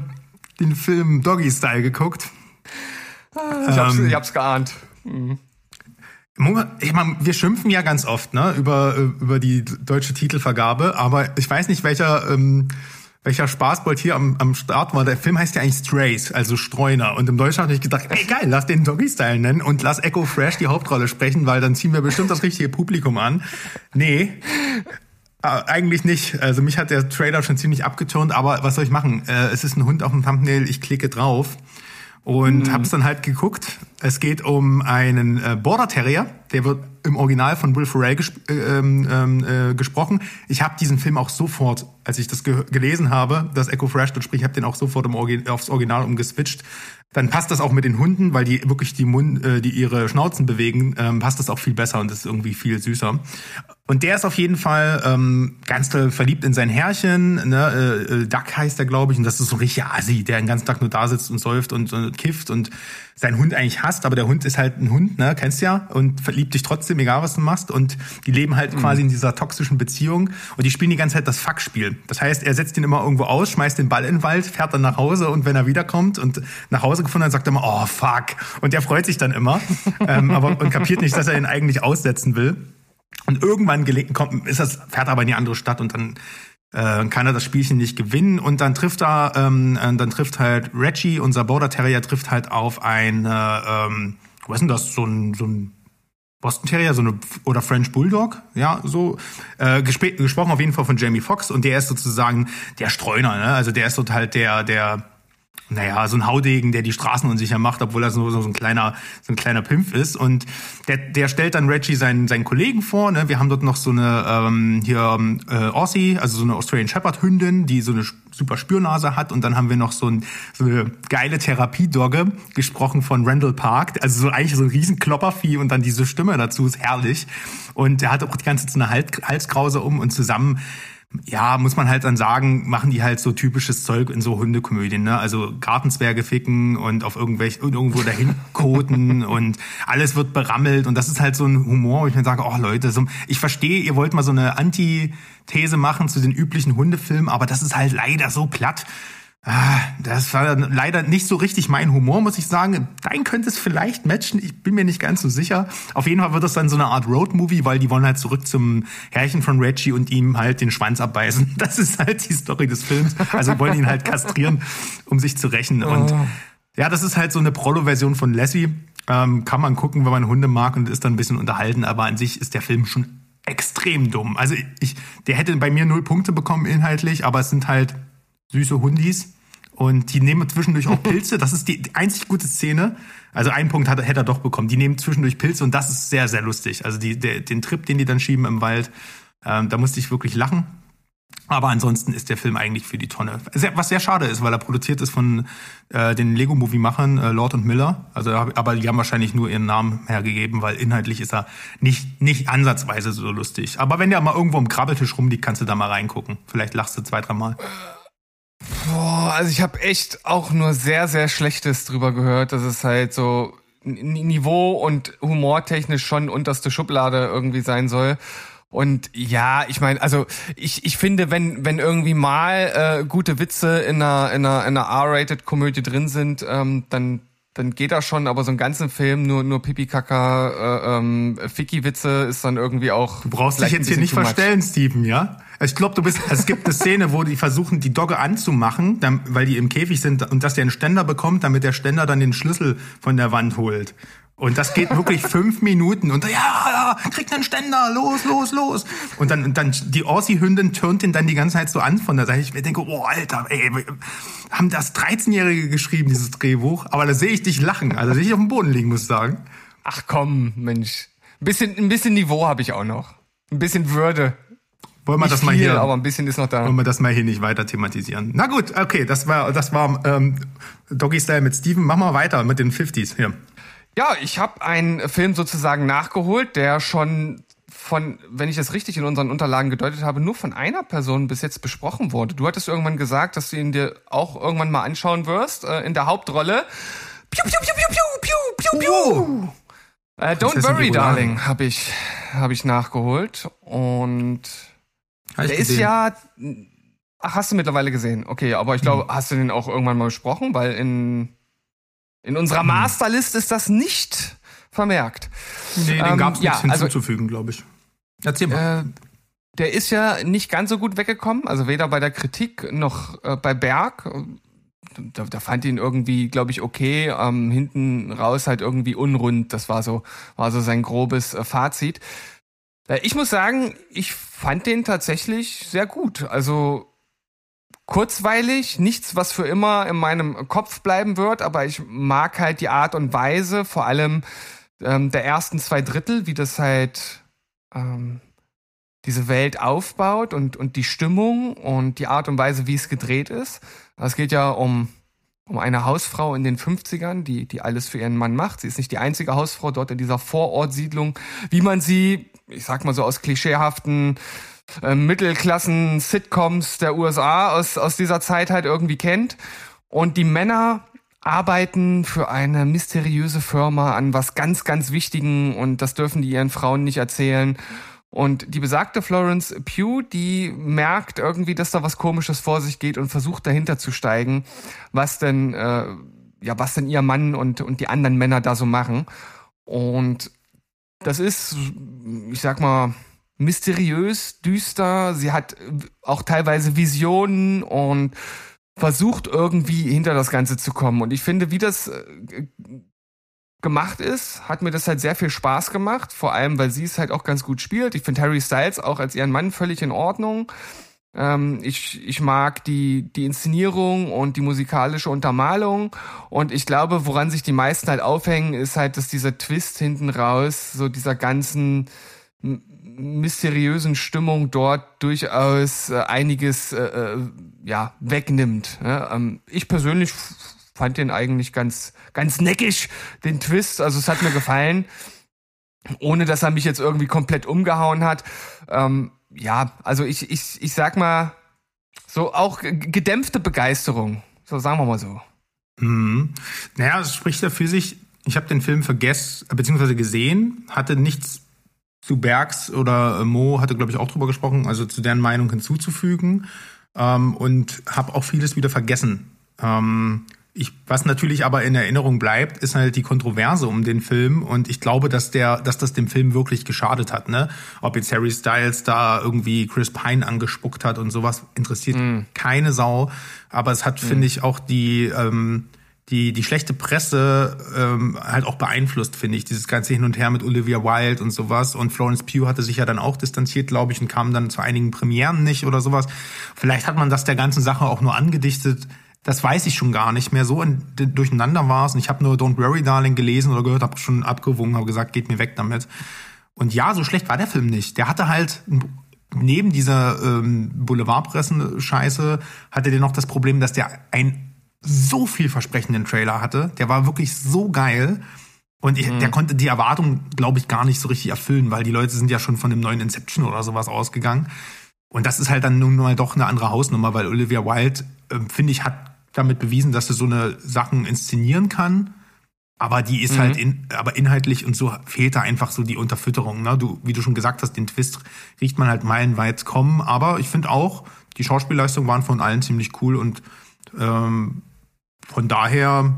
den Film Doggy Style geguckt. Ich hab's, ähm, ich hab's geahnt. Mhm. Ich meine, wir schimpfen ja ganz oft ne, über, über die deutsche Titelvergabe, aber ich weiß nicht, welcher ähm, welcher Spaßbold hier am, am Start war. Der Film heißt ja eigentlich Strays, also Streuner. Und im Deutschen habe ich gedacht, ey geil, lass den Doggy-Style nennen und lass Echo Fresh die Hauptrolle sprechen, weil dann ziehen wir bestimmt das richtige Publikum an. Nee, äh, eigentlich nicht. Also mich hat der Trailer schon ziemlich abgeturnt, aber was soll ich machen? Äh, es ist ein Hund auf dem Thumbnail, ich klicke drauf und mhm. hab's dann halt geguckt. Es geht um einen äh, Border Terrier, der wird im Original von Will Ferrell ges äh, ähm, ähm, äh, gesprochen. Ich habe diesen Film auch sofort, als ich das ge gelesen habe, dass Echo Fresh dort spricht, ich habe den auch sofort Orgi aufs Original umgeswitcht. Dann passt das auch mit den Hunden, weil die wirklich die Mund, äh, die ihre Schnauzen bewegen, ähm, passt das auch viel besser und ist irgendwie viel süßer. Und der ist auf jeden Fall ähm, ganz toll verliebt in sein Herrchen. Ne? Äh, äh, Duck heißt er, glaube ich. Und das ist so richtig Asi, der den ganzen Tag nur da sitzt und säuft und, und kifft und seinen Hund eigentlich hasst, aber der Hund ist halt ein Hund, ne, kennst ja, und verliebt dich trotzdem, egal was du machst. Und die leben halt mhm. quasi in dieser toxischen Beziehung und die spielen die ganze Zeit das Fuckspiel. Das heißt, er setzt ihn immer irgendwo aus, schmeißt den Ball in den Wald, fährt dann nach Hause und wenn er wiederkommt und nach Hause gefunden hat, sagt er immer, oh fuck. Und der freut sich dann immer, (laughs) ähm, aber und kapiert nicht, dass er ihn eigentlich aussetzen will. Und irgendwann kommt, ist das, fährt aber in die andere Stadt und dann äh, kann er das Spielchen nicht gewinnen. Und dann trifft er, ähm, äh, dann trifft halt Reggie, unser Border Terrier, trifft halt auf eine, ähm, was ist denn das, so ein, so ein Boston Terrier, so eine oder French Bulldog, ja, so. Äh, gespr gesprochen auf jeden Fall von Jamie Foxx. Und der ist sozusagen der Streuner, ne? Also der ist dort halt der der naja, so ein Haudegen, der die Straßen unsicher macht, obwohl er so, so ein kleiner, so ein kleiner Pimpf ist. Und der, der stellt dann Reggie seinen, seinen Kollegen vor. Ne? Wir haben dort noch so eine ähm, hier äh, Aussie, also so eine Australian Shepherd Hündin, die so eine super Spürnase hat. Und dann haben wir noch so, ein, so eine geile Therapiedogge, gesprochen von Randall Park. Also so eigentlich so ein riesen Kloppervieh und dann diese Stimme dazu ist herrlich. Und er hat auch die ganze Zeit so eine Halskrause um und zusammen ja, muss man halt dann sagen, machen die halt so typisches Zeug in so Hundekomödien, ne? Also Gartenzwerge ficken und auf irgendwelche irgendwo dahin (laughs) koten und alles wird berammelt und das ist halt so ein Humor, wo ich mir sage, oh Leute, so, ich verstehe, ihr wollt mal so eine Anti-These machen zu den üblichen Hundefilmen, aber das ist halt leider so platt. Ah, das war leider nicht so richtig mein Humor, muss ich sagen. Dein könnte es vielleicht matchen, ich bin mir nicht ganz so sicher. Auf jeden Fall wird das dann so eine Art Road-Movie, weil die wollen halt zurück zum Herrchen von Reggie und ihm halt den Schwanz abbeißen. (laughs) Das ist halt die Story des Films. Also wollen ihn halt kastrieren, um sich zu rächen. Und oh. ja, das ist halt so eine Prolo-Version von Lassie. Ähm, kann man gucken, wenn man Hunde mag und ist dann ein bisschen unterhalten, aber an sich ist der Film schon extrem dumm. Also ich, der hätte bei mir null Punkte bekommen inhaltlich, aber es sind halt süße Hundis. Und die nehmen zwischendurch auch (laughs) Pilze. Das ist die einzig gute Szene. Also einen Punkt hat, hätte er doch bekommen. Die nehmen zwischendurch Pilze und das ist sehr, sehr lustig. Also die, der, den Trip, den die dann schieben im Wald, ähm, da musste ich wirklich lachen. Aber ansonsten ist der Film eigentlich für die Tonne. Sehr, was sehr schade ist, weil er produziert ist von äh, den Lego-Movie-Machern äh, Lord und Miller. Also, aber die haben wahrscheinlich nur ihren Namen hergegeben, weil inhaltlich ist er nicht, nicht ansatzweise so lustig. Aber wenn der mal irgendwo im Krabbeltisch rumliegt, kannst du da mal reingucken. Vielleicht lachst du zwei, dreimal. Boah, also ich habe echt auch nur sehr, sehr Schlechtes drüber gehört, dass es halt so Niveau und humortechnisch schon unterste Schublade irgendwie sein soll. Und ja, ich meine, also ich, ich finde, wenn wenn irgendwie mal äh, gute Witze in einer in einer, in einer R-rated-Komödie drin sind, ähm, dann dann geht das schon, aber so einen ganzen Film nur nur Pipi Kaka äh, ähm, Ficky Witze ist dann irgendwie auch Du brauchst dich jetzt hier nicht verstellen, Steven, ja? Ich glaube, du bist es gibt eine Szene, wo die versuchen die Dogge anzumachen, dann, weil die im Käfig sind und dass der einen Ständer bekommt, damit der Ständer dann den Schlüssel von der Wand holt. Und das geht wirklich fünf Minuten. Und ja, ja, kriegt einen Ständer, los, los, los. Und dann, dann die Aussie-Hündin turnt ihn dann die ganze Zeit so an von der Seite. Ich denke, oh, Alter, ey, haben das 13-Jährige geschrieben, dieses Drehbuch. Aber da sehe ich dich lachen. Also sehe ich auf dem Boden liegen, muss ich sagen. Ach komm, Mensch. Ein bisschen, ein bisschen Niveau habe ich auch noch. Ein bisschen Würde. Wollen wir nicht das mal hier, aber ein bisschen ist noch da. Wollen wir das mal hier nicht weiter thematisieren? Na gut, okay, das war, das war ähm, Doggy Style mit Steven. Machen wir weiter mit den 50s hier. Ja, ich habe einen Film sozusagen nachgeholt, der schon von, wenn ich das richtig in unseren Unterlagen gedeutet habe, nur von einer Person bis jetzt besprochen wurde. Du hattest irgendwann gesagt, dass du ihn dir auch irgendwann mal anschauen wirst, äh, in der Hauptrolle. Piu, piu, piu, piu, piu, piu, piu, piu. Äh, Don't Worry, Darling, habe ich, hab ich nachgeholt. Und der ist ja. Ach, hast du mittlerweile gesehen? Okay, aber ich glaube, hm. hast du den auch irgendwann mal besprochen? Weil in in unserer hm. Masterlist ist das nicht vermerkt. Nee, den ähm, gab es nichts ja, also, hinzuzufügen, glaube ich. Erzähl mal. Äh, der ist ja nicht ganz so gut weggekommen, also weder bei der Kritik noch äh, bei Berg. Da, da fand ihn irgendwie, glaube ich, okay. Ähm, hinten raus halt irgendwie unrund. Das war so, war so sein grobes äh, Fazit. Äh, ich muss sagen, ich fand den tatsächlich sehr gut. Also kurzweilig, nichts, was für immer in meinem Kopf bleiben wird, aber ich mag halt die Art und Weise, vor allem ähm, der ersten zwei Drittel, wie das halt ähm, diese Welt aufbaut und, und die Stimmung und die Art und Weise, wie es gedreht ist. Es geht ja um, um eine Hausfrau in den 50ern, die, die alles für ihren Mann macht. Sie ist nicht die einzige Hausfrau dort in dieser Vorortsiedlung, wie man sie, ich sag mal so aus klischeehaften äh, Mittelklassen-Sitcoms der USA aus, aus dieser Zeit halt irgendwie kennt. Und die Männer arbeiten für eine mysteriöse Firma an was ganz, ganz Wichtigen und das dürfen die ihren Frauen nicht erzählen. Und die besagte Florence Pugh, die merkt irgendwie, dass da was Komisches vor sich geht und versucht dahinter zu steigen, was denn, äh, ja, was denn ihr Mann und, und die anderen Männer da so machen. Und das ist, ich sag mal, mysteriös, düster. Sie hat auch teilweise Visionen und versucht irgendwie hinter das Ganze zu kommen. Und ich finde, wie das äh, gemacht ist, hat mir das halt sehr viel Spaß gemacht. Vor allem, weil sie es halt auch ganz gut spielt. Ich finde Harry Styles auch als ihren Mann völlig in Ordnung. Ähm, ich, ich mag die, die Inszenierung und die musikalische Untermalung. Und ich glaube, woran sich die meisten halt aufhängen, ist halt, dass dieser Twist hinten raus, so dieser ganzen mysteriösen Stimmung dort durchaus äh, einiges äh, äh ja wegnimmt. Ja, ähm, ich persönlich fand den eigentlich ganz ganz neckig den Twist, also es hat mir gefallen, ohne dass er mich jetzt irgendwie komplett umgehauen hat. Ähm, ja, also ich ich ich sag mal so auch gedämpfte Begeisterung, so sagen wir mal so. Mhm. Naja, es spricht ja für sich. Ich habe den Film vergessen, beziehungsweise gesehen, hatte nichts zu Bergs oder äh, Mo hatte, glaube ich, auch drüber gesprochen, also zu deren Meinung hinzuzufügen. ähm, und habe auch vieles wieder vergessen. Ähm, ich, was natürlich aber in Erinnerung bleibt, ist halt die Kontroverse um den Film und ich glaube, dass der, dass das dem Film wirklich geschadet hat. Ne? Ob jetzt Harry Styles da irgendwie Chris Pine angespuckt hat und sowas interessiert mm. keine Sau. Aber es hat, mm. finde ich, auch die ähm, die die schlechte Presse ähm, halt auch beeinflusst, finde ich. Dieses ganze Hin und Her mit Olivia Wilde und sowas. Und Florence Pugh hatte sich ja dann auch distanziert, glaube ich, und kam dann zu einigen Premieren nicht oder sowas. Vielleicht hat man das der ganzen Sache auch nur angedichtet das weiß ich schon gar nicht mehr. So in, durcheinander war es. Und ich habe nur Don't Worry Darling gelesen oder gehört, habe schon abgewungen, habe gesagt, geht mir weg damit. Und ja, so schlecht war der Film nicht. Der hatte halt neben dieser ähm, Boulevardpressen-Scheiße hatte der noch das Problem, dass der einen so vielversprechenden Trailer hatte. Der war wirklich so geil. Und ich, mhm. der konnte die Erwartung, glaube ich, gar nicht so richtig erfüllen, weil die Leute sind ja schon von dem neuen Inception oder sowas ausgegangen. Und das ist halt dann nun mal doch eine andere Hausnummer, weil Olivia Wilde, äh, finde ich, hat damit bewiesen, dass sie so eine Sachen inszenieren kann. Aber die ist halt mhm. halt in, aber inhaltlich und so fehlt da einfach so die Unterfütterung. Ne? Du, wie du schon gesagt hast, den Twist riecht man halt meilenweit kommen. Aber ich finde auch, die Schauspielleistungen waren von allen ziemlich cool und ähm, von daher,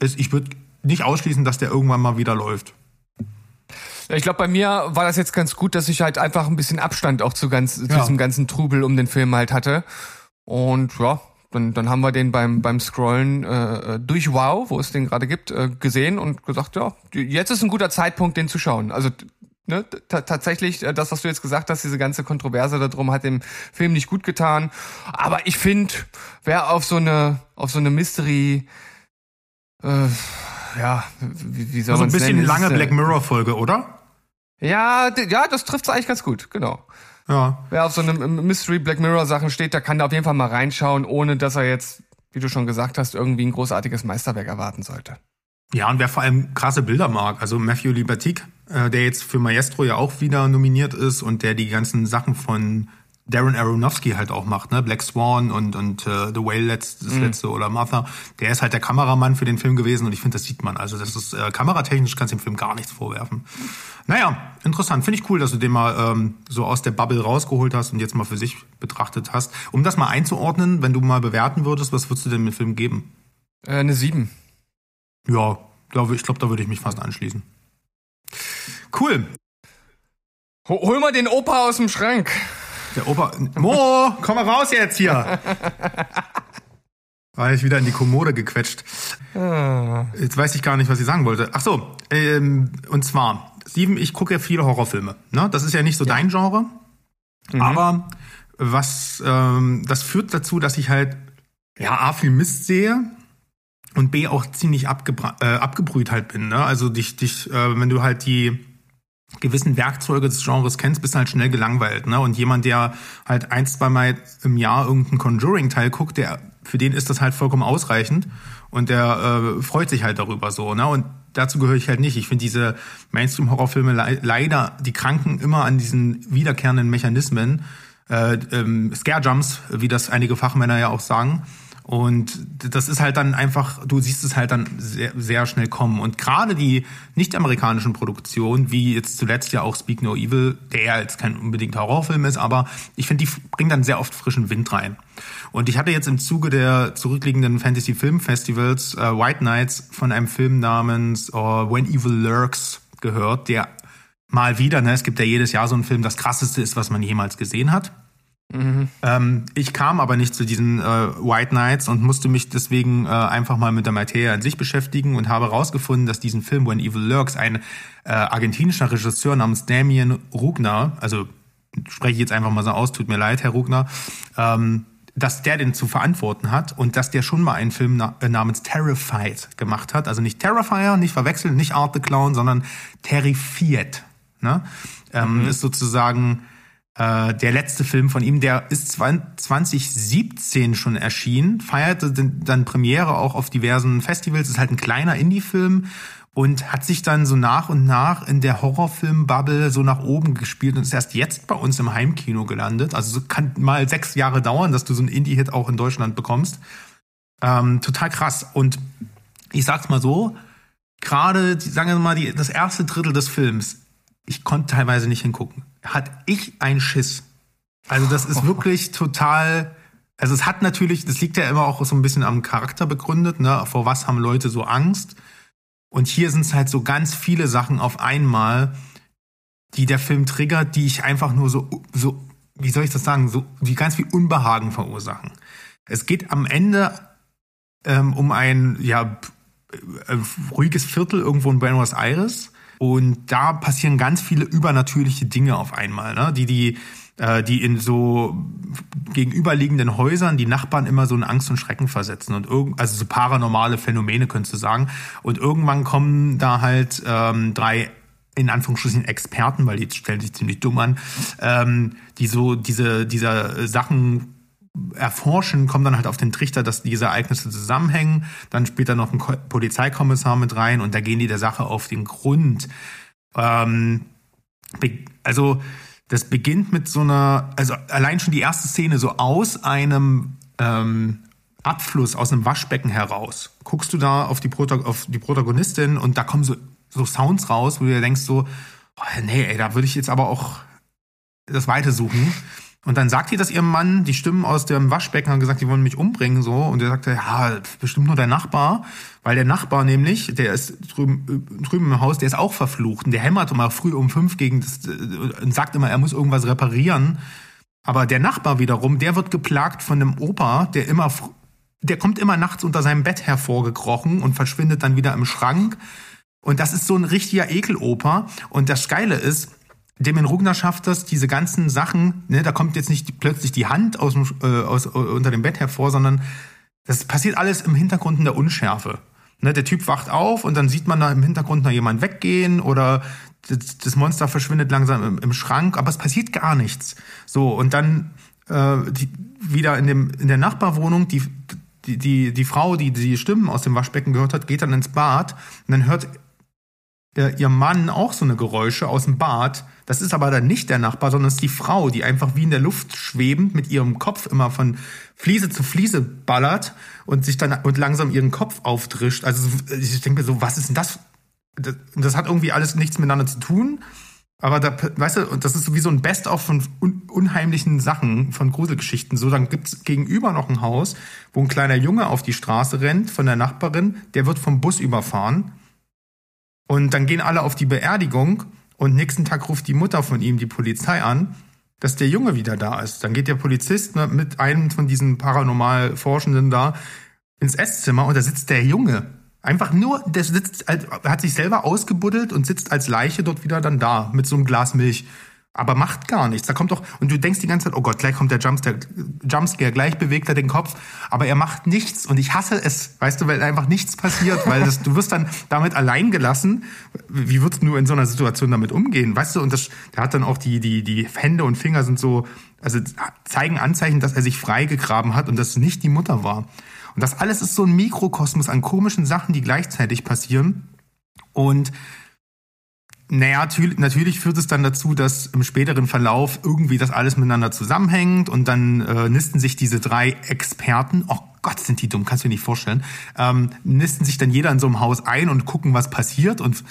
ist, ich würde nicht ausschließen, dass der irgendwann mal wieder läuft. Ich glaube, bei mir war das jetzt ganz gut, dass ich halt einfach ein bisschen Abstand auch zu, ganz, ja. zu diesem ganzen Trubel um den Film halt hatte. Und ja, dann, dann haben wir den beim, beim Scrollen äh, durch Wow, wo es den gerade gibt, äh, gesehen und gesagt, ja, jetzt ist ein guter Zeitpunkt, den zu schauen. Also ne, tatsächlich, äh, das, was du jetzt gesagt hast, diese ganze Kontroverse darum hat dem Film nicht gut getan. Aber ich finde, wer auf so eine, auf so eine Mystery, äh, ja, wie, wie soll also man ein bisschen nennen? lange Black Mirror Folge, oder? Ja, ja, das trifft's eigentlich ganz gut, genau. Ja. Wer auf so einem Mystery Black Mirror Sachen steht, der kann da auf jeden Fall mal reinschauen, ohne dass er jetzt, wie du schon gesagt hast, irgendwie ein großartiges Meisterwerk erwarten sollte. Ja, und wer vor allem krasse Bilder mag, also Matthew Libatique, äh, der jetzt für Maestro ja auch wieder nominiert ist und der die ganzen Sachen von Darren Aronofsky halt auch macht, ne? Black Swan und, und uh, The Whale letzt, das mhm. letzte oder Martha. Der ist halt der Kameramann für den Film gewesen und ich finde, das sieht man. Also das ist äh, kameratechnisch kannst du dem Film gar nichts vorwerfen. Naja, interessant. Finde ich cool, dass du den mal ähm, so aus der Bubble rausgeholt hast und jetzt mal für sich betrachtet hast. Um das mal einzuordnen, wenn du mal bewerten würdest, was würdest du denn dem Film geben? Äh, eine 7. Ja, ich glaube, da würde ich mich fast anschließen. Cool. Hol mal den Opa aus dem Schrank. Der Opa. Mo, komm mal raus jetzt hier. (laughs) War ich wieder in die Kommode gequetscht. Ah. Jetzt weiß ich gar nicht, was ich sagen wollte. Ach so, ähm, und zwar, Steven, ich gucke ja viele Horrorfilme. Ne? Das ist ja nicht so ja. dein Genre. Mhm. Aber was, ähm, das führt dazu, dass ich halt, ja, A, viel Mist sehe und B, auch ziemlich abgebra äh, abgebrüht halt bin. Ne? Also dich, dich, äh, wenn du halt die gewissen Werkzeuge des Genres kennst, bist du halt schnell gelangweilt. Ne? Und jemand, der halt ein, zwei Mal im Jahr irgendeinen Conjuring-Teil guckt, der für den ist das halt vollkommen ausreichend und der äh, freut sich halt darüber so. Ne? Und dazu gehöre ich halt nicht. Ich finde diese Mainstream-Horrorfilme le leider, die kranken immer an diesen wiederkehrenden Mechanismen, äh, ähm, Scare-Jumps, wie das einige Fachmänner ja auch sagen. Und das ist halt dann einfach, du siehst es halt dann sehr, sehr schnell kommen. Und gerade die nicht-amerikanischen Produktionen, wie jetzt zuletzt ja auch Speak No Evil, der ja jetzt kein unbedingt Horrorfilm ist, aber ich finde, die bringen dann sehr oft frischen Wind rein. Und ich hatte jetzt im Zuge der zurückliegenden Fantasy Film Festivals äh, White Knights von einem Film namens uh, When Evil Lurks gehört, der mal wieder, ne, es gibt ja jedes Jahr so einen Film, das krasseste ist, was man jemals gesehen hat. Mhm. Ähm, ich kam aber nicht zu diesen äh, White Knights und musste mich deswegen äh, einfach mal mit der Materie an sich beschäftigen und habe herausgefunden, dass diesen Film When Evil Lurks ein äh, argentinischer Regisseur namens Damien Rugner, also spreche ich jetzt einfach mal so aus, tut mir leid, Herr Rugner, ähm, dass der den zu verantworten hat und dass der schon mal einen Film na äh, namens Terrified gemacht hat. Also nicht Terrifier, nicht verwechseln, nicht Art the Clown, sondern Terrified. Ne? Ähm, mhm. Ist sozusagen äh, der letzte Film von ihm, der ist 2017 schon erschienen, feierte dann Premiere auch auf diversen Festivals, ist halt ein kleiner Indie-Film und hat sich dann so nach und nach in der Horrorfilm-Bubble so nach oben gespielt und ist erst jetzt bei uns im Heimkino gelandet. Also so kann mal sechs Jahre dauern, dass du so einen Indie-Hit auch in Deutschland bekommst. Ähm, total krass. Und ich sag's mal so, gerade, sagen wir mal, die, das erste Drittel des Films, ich konnte teilweise nicht hingucken hat ich ein Schiss. Also das ist (laughs) wirklich total also es hat natürlich, das liegt ja immer auch so ein bisschen am Charakter begründet, ne? Vor was haben Leute so Angst? Und hier sind es halt so ganz viele Sachen auf einmal, die der Film triggert, die ich einfach nur so, so, wie soll ich das sagen, so, die ganz viel Unbehagen verursachen. Es geht am Ende ähm, um ein, ja, äh, ruhiges Viertel irgendwo in Buenos Aires. Und da passieren ganz viele übernatürliche Dinge auf einmal, ne? die die äh, die in so gegenüberliegenden Häusern die Nachbarn immer so in Angst und Schrecken versetzen und irgend, also so paranormale Phänomene könntest du sagen. Und irgendwann kommen da halt ähm, drei in Anführungsstrichen Experten, weil die stellen sich ziemlich dumm an, ähm, die so diese dieser Sachen erforschen, kommen dann halt auf den Trichter, dass diese Ereignisse zusammenhängen. Dann spielt da noch ein Polizeikommissar mit rein und da gehen die der Sache auf den Grund. Ähm, also das beginnt mit so einer, also allein schon die erste Szene so aus einem ähm, Abfluss, aus einem Waschbecken heraus. Guckst du da auf die, Protag auf die Protagonistin und da kommen so, so Sounds raus, wo du dir denkst so, oh, nee, ey, da würde ich jetzt aber auch das Weite suchen. Und dann sagt die das ihrem Mann, die Stimmen aus dem Waschbecken haben gesagt, die wollen mich umbringen, so. Und er sagte, ja, bestimmt nur der Nachbar. Weil der Nachbar nämlich, der ist drüben, drüben im Haus, der ist auch verflucht. Und der hämmert immer früh um fünf gegen das, und sagt immer, er muss irgendwas reparieren. Aber der Nachbar wiederum, der wird geplagt von einem Opa, der immer, der kommt immer nachts unter seinem Bett hervorgekrochen und verschwindet dann wieder im Schrank. Und das ist so ein richtiger Ekeloper. Und das Geile ist, Damien Rugner schafft das, diese ganzen Sachen, ne, da kommt jetzt nicht plötzlich die Hand aus, dem, äh, aus, äh, unter dem Bett hervor, sondern das passiert alles im Hintergrund in der Unschärfe. Ne, der Typ wacht auf und dann sieht man da im Hintergrund noch jemand weggehen oder das, das Monster verschwindet langsam im, im, Schrank, aber es passiert gar nichts. So, und dann äh, die, wieder in, dem, in der Nachbarwohnung, die, die, die, die Frau, die die Stimmen aus dem Waschbecken gehört hat, geht dann ins Bad und dann hört äh, ihr Mann auch so eine Geräusche aus dem Bad. Das ist aber dann nicht der Nachbar, sondern es ist die Frau, die einfach wie in der Luft schwebend mit ihrem Kopf immer von Fliese zu Fliese ballert und sich dann und langsam ihren Kopf auftrischt. Also ich denke mir so, was ist denn das? Das, hat irgendwie alles nichts miteinander zu tun. Aber da, weißt du, das ist wie so ein Best-of von un unheimlichen Sachen, von Gruselgeschichten. So, dann gibt's gegenüber noch ein Haus, wo ein kleiner Junge auf die Straße rennt von der Nachbarin, der wird vom Bus überfahren und dann gehen alle auf die Beerdigung und nächsten Tag ruft die Mutter von ihm die Polizei an, dass der Junge wieder da ist. Dann geht der Polizist ne, mit einem von diesen paranormal Forschenden da ins Esszimmer und da sitzt der Junge. Einfach nur, der sitzt, hat sich selber ausgebuddelt und sitzt als Leiche dort wieder dann da mit so einem Glas Milch aber macht gar nichts. Da kommt doch, und du denkst die ganze Zeit, oh Gott, gleich kommt der Jumpscare, Jumpscare, gleich bewegt er den Kopf, aber er macht nichts und ich hasse es, weißt du, weil einfach nichts passiert, weil das, du wirst dann damit allein gelassen. Wie würdest du in so einer Situation damit umgehen, weißt du? Und das, der hat dann auch die, die, die Hände und Finger sind so, also zeigen Anzeichen, dass er sich freigegraben hat und dass nicht die Mutter war. Und das alles ist so ein Mikrokosmos an komischen Sachen, die gleichzeitig passieren. Und naja, natürlich führt es dann dazu, dass im späteren Verlauf irgendwie das alles miteinander zusammenhängt und dann äh, nisten sich diese drei Experten, oh Gott, sind die dumm, kannst du dir nicht vorstellen, ähm, nisten sich dann jeder in so einem Haus ein und gucken, was passiert und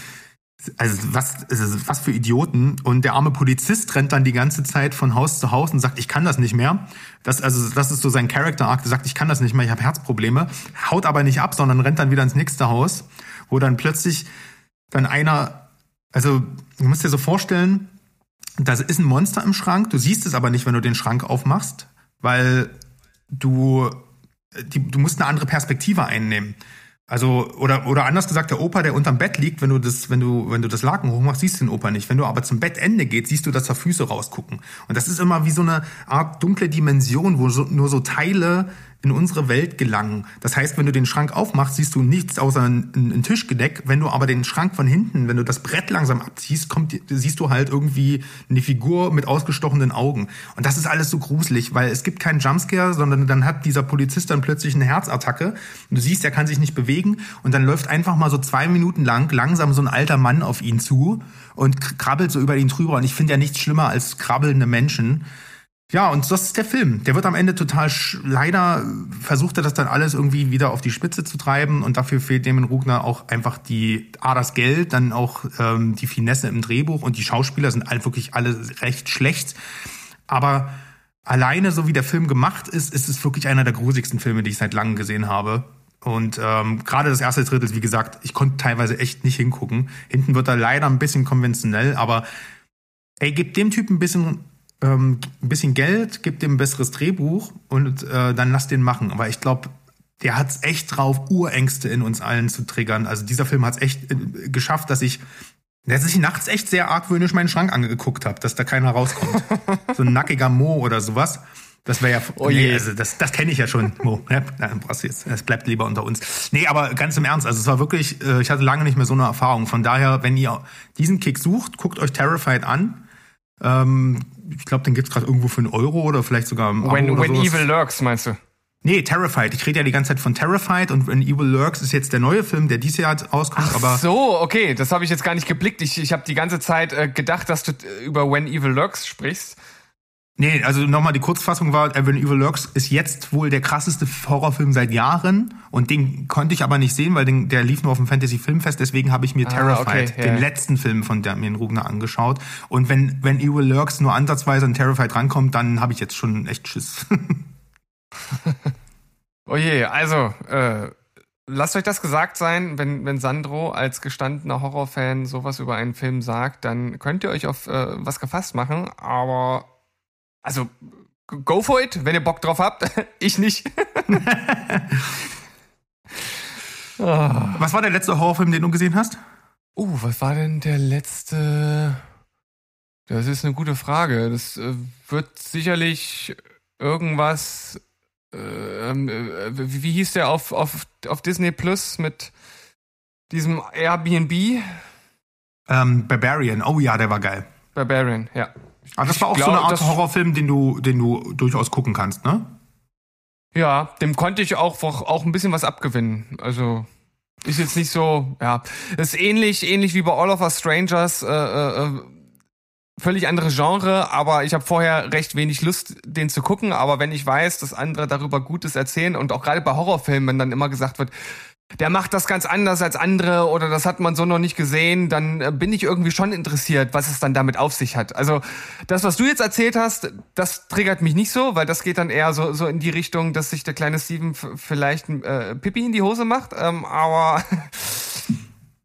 also was, also was für Idioten. Und der arme Polizist rennt dann die ganze Zeit von Haus zu Haus und sagt, ich kann das nicht mehr. Das, also, das ist so sein Character Arc, der sagt, ich kann das nicht mehr, ich habe Herzprobleme, haut aber nicht ab, sondern rennt dann wieder ins nächste Haus, wo dann plötzlich dann einer also, du musst dir so vorstellen, da ist ein Monster im Schrank, du siehst es aber nicht, wenn du den Schrank aufmachst, weil du, die, du musst eine andere Perspektive einnehmen. Also, oder, oder anders gesagt, der Opa, der unterm Bett liegt, wenn du das, wenn du, wenn du das Laken hochmachst, siehst du den Opa nicht. Wenn du aber zum Bettende gehst, siehst du, dass da Füße rausgucken. Und das ist immer wie so eine Art dunkle Dimension, wo so, nur so Teile in unsere Welt gelangen. Das heißt, wenn du den Schrank aufmachst, siehst du nichts außer ein, ein Tischgedeck. Wenn du aber den Schrank von hinten, wenn du das Brett langsam abziehst, kommt, siehst du halt irgendwie eine Figur mit ausgestochenen Augen. Und das ist alles so gruselig, weil es gibt keinen Jumpscare, sondern dann hat dieser Polizist dann plötzlich eine Herzattacke. Und du siehst, er kann sich nicht bewegen. Und dann läuft einfach mal so zwei Minuten lang langsam so ein alter Mann auf ihn zu und krabbelt so über ihn drüber. Und ich finde ja nichts schlimmer als krabbelnde Menschen. Ja, und das ist der Film. Der wird am Ende total, leider versucht er das dann alles irgendwie wieder auf die Spitze zu treiben und dafür fehlt dem in Rugner auch einfach die, A, das Geld, dann auch ähm, die Finesse im Drehbuch und die Schauspieler sind halt wirklich alle recht schlecht. Aber alleine so wie der Film gemacht ist, ist es wirklich einer der grusigsten Filme, die ich seit langem gesehen habe. Und ähm, gerade das erste Drittel, wie gesagt, ich konnte teilweise echt nicht hingucken. Hinten wird er leider ein bisschen konventionell, aber ey, gib dem Typen ein bisschen, ähm, ein bisschen Geld, gib dem ein besseres Drehbuch und äh, dann lass den machen. Aber ich glaube, der hat's echt drauf, Urängste in uns allen zu triggern. Also dieser Film hat's echt äh, geschafft, dass ich dass ich nachts echt sehr argwöhnisch meinen Schrank angeguckt habe, dass da keiner rauskommt. (laughs) so ein nackiger Mo oder sowas. Das wäre ja, oh nee, also das, das kenne ich ja schon, Mo. Ne? brauchst jetzt, es bleibt lieber unter uns. Nee, aber ganz im Ernst, also es war wirklich, äh, ich hatte lange nicht mehr so eine Erfahrung. Von daher, wenn ihr diesen Kick sucht, guckt euch Terrified an. Ähm, ich glaube, den gibt's gerade irgendwo für einen Euro oder vielleicht sogar im When, Abo when Evil Lurks, meinst du? Nee, Terrified. Ich rede ja die ganze Zeit von Terrified und When Evil Lurks ist jetzt der neue Film, der dieses Jahr rauskommt. Ach aber so, okay, das habe ich jetzt gar nicht geblickt. Ich, ich habe die ganze Zeit äh, gedacht, dass du äh, über When Evil Lurks sprichst. Nee, also nochmal die Kurzfassung war, When Evil Lurks ist jetzt wohl der krasseste Horrorfilm seit Jahren. Und den konnte ich aber nicht sehen, weil den, der lief nur auf dem Fantasy Filmfest, deswegen habe ich mir ah, Terrified, okay, den letzten Film von Damien Rugner angeschaut. Und wenn When Evil Lurks nur ansatzweise an Terrified rankommt, dann habe ich jetzt schon echt Schiss. (laughs) oh je, also, äh, lasst euch das gesagt sein, wenn, wenn Sandro als gestandener Horrorfan sowas über einen Film sagt, dann könnt ihr euch auf äh, was gefasst machen, aber also, go for it, wenn ihr Bock drauf habt. (laughs) ich nicht. (laughs) Was war der letzte Horrorfilm, den du gesehen hast? Oh, uh, was war denn der letzte? Das ist eine gute Frage. Das äh, wird sicherlich irgendwas. Äh, ähm, äh, wie, wie, hieß der auf, auf, auf Disney Plus mit diesem Airbnb? Ähm, Barbarian. Oh ja, der war geil. Barbarian, ja. Aber das war auch glaub, so eine Art Horrorfilm, den du, den du durchaus gucken kannst, ne? Ja, dem konnte ich auch, auch ein bisschen was abgewinnen. Also ist jetzt nicht so, ja, ist ähnlich, ähnlich wie bei All of Us Strangers. Äh, äh, äh völlig andere Genre, aber ich habe vorher recht wenig Lust, den zu gucken. Aber wenn ich weiß, dass andere darüber Gutes erzählen und auch gerade bei Horrorfilmen, wenn dann immer gesagt wird, der macht das ganz anders als andere oder das hat man so noch nicht gesehen, dann äh, bin ich irgendwie schon interessiert, was es dann damit auf sich hat. Also das, was du jetzt erzählt hast, das triggert mich nicht so, weil das geht dann eher so, so in die Richtung, dass sich der kleine Steven vielleicht äh, Pippi in die Hose macht, ähm, aber (laughs)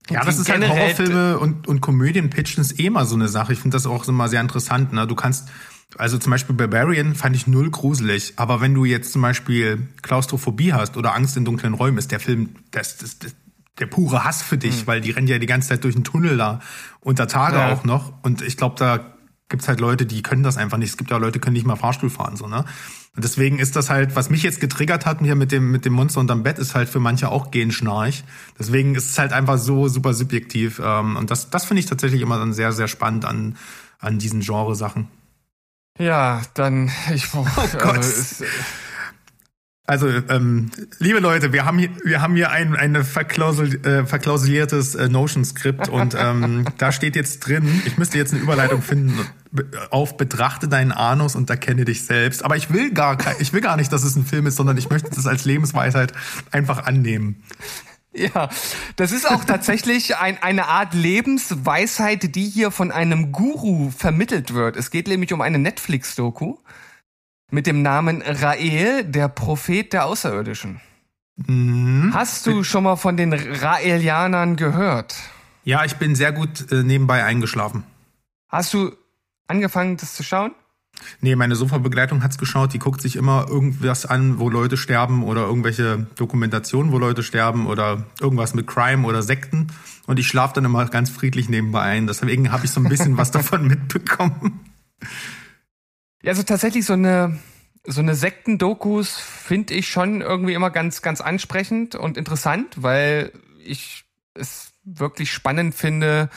Ja, das ist halt Horrorfilme und, und Komödien pitchen ist eh mal so eine Sache. Ich finde das auch immer sehr interessant. Ne? Du kannst, also zum Beispiel Barbarian fand ich null gruselig, aber wenn du jetzt zum Beispiel Klaustrophobie hast oder Angst in dunklen Räumen, ist der Film das, das, das der pure Hass für dich, mhm. weil die rennen ja die ganze Zeit durch den Tunnel da unter Tage ja. auch noch. Und ich glaube, da gibt's halt Leute, die können das einfach nicht. Es gibt ja Leute, die können nicht mal Fahrstuhl fahren, so, ne? Und deswegen ist das halt, was mich jetzt getriggert hat hier mit dem, mit dem Monster unterm Bett, ist halt für manche auch Genschnarch. Deswegen ist es halt einfach so super subjektiv. Ähm, und das, das finde ich tatsächlich immer dann sehr, sehr spannend an, an diesen Genre-Sachen. Ja, dann, ich, (laughs) oh, oh Gott. Also, also, ähm, liebe Leute, wir haben hier, wir haben hier ein, ein verklausel, äh, verklausuliertes äh, Notion-Skript und ähm, (laughs) da steht jetzt drin, ich müsste jetzt eine Überleitung finden auf betrachte deinen Anus und erkenne dich selbst. Aber ich will gar, ich will gar nicht, dass es ein Film ist, sondern ich möchte das als Lebensweisheit einfach annehmen. Ja, das ist auch tatsächlich ein, eine Art Lebensweisheit, die hier von einem Guru vermittelt wird. Es geht nämlich um eine Netflix-Doku mit dem Namen Rael, der Prophet der Außerirdischen. Mhm. Hast du schon mal von den Raelianern gehört? Ja, ich bin sehr gut äh, nebenbei eingeschlafen. Hast du angefangen, das zu schauen? Nee, meine Sofabegleitung hat's geschaut. Die guckt sich immer irgendwas an, wo Leute sterben oder irgendwelche Dokumentationen, wo Leute sterben oder irgendwas mit Crime oder Sekten. Und ich schlafe dann immer ganz friedlich nebenbei ein. Deswegen habe ich so ein bisschen was (laughs) davon mitbekommen. Ja, also tatsächlich so eine so eine Sektendokus finde ich schon irgendwie immer ganz ganz ansprechend und interessant, weil ich es wirklich spannend finde,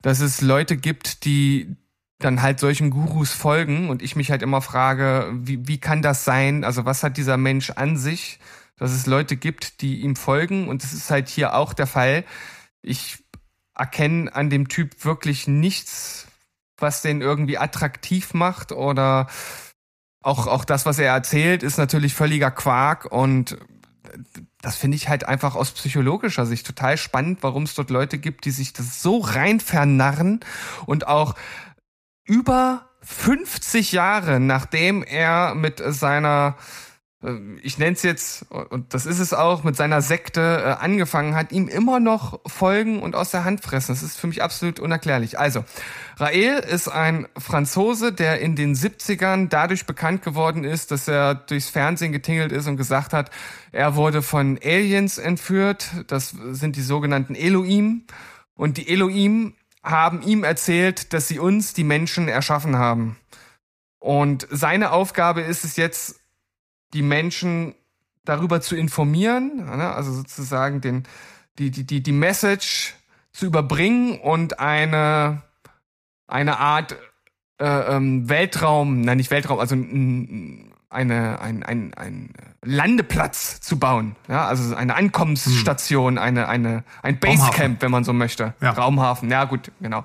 dass es Leute gibt, die dann halt solchen Gurus folgen und ich mich halt immer frage, wie, wie kann das sein? Also was hat dieser Mensch an sich, dass es Leute gibt, die ihm folgen und das ist halt hier auch der Fall. Ich erkenne an dem Typ wirklich nichts, was den irgendwie attraktiv macht oder auch, auch das, was er erzählt, ist natürlich völliger Quark und das finde ich halt einfach aus psychologischer Sicht total spannend, warum es dort Leute gibt, die sich das so rein vernarren und auch über 50 Jahre nachdem er mit seiner äh, ich nenne es jetzt, und das ist es auch, mit seiner Sekte äh, angefangen hat, ihm immer noch folgen und aus der Hand fressen. Das ist für mich absolut unerklärlich. Also, Rael ist ein Franzose, der in den 70ern dadurch bekannt geworden ist, dass er durchs Fernsehen getingelt ist und gesagt hat, er wurde von Aliens entführt. Das sind die sogenannten Elohim. Und die Elohim haben ihm erzählt, dass sie uns, die Menschen, erschaffen haben. Und seine Aufgabe ist es jetzt, die Menschen darüber zu informieren, ne? also sozusagen den, die, die, die, die Message zu überbringen und eine, eine Art äh, ähm, Weltraum, nein, nicht Weltraum, also eine, ein, ein, ein Landeplatz zu bauen. Ja, also eine Ankommensstation, hm. eine, eine, ein Basecamp, wenn man so möchte. Ja. Raumhafen, ja gut, genau.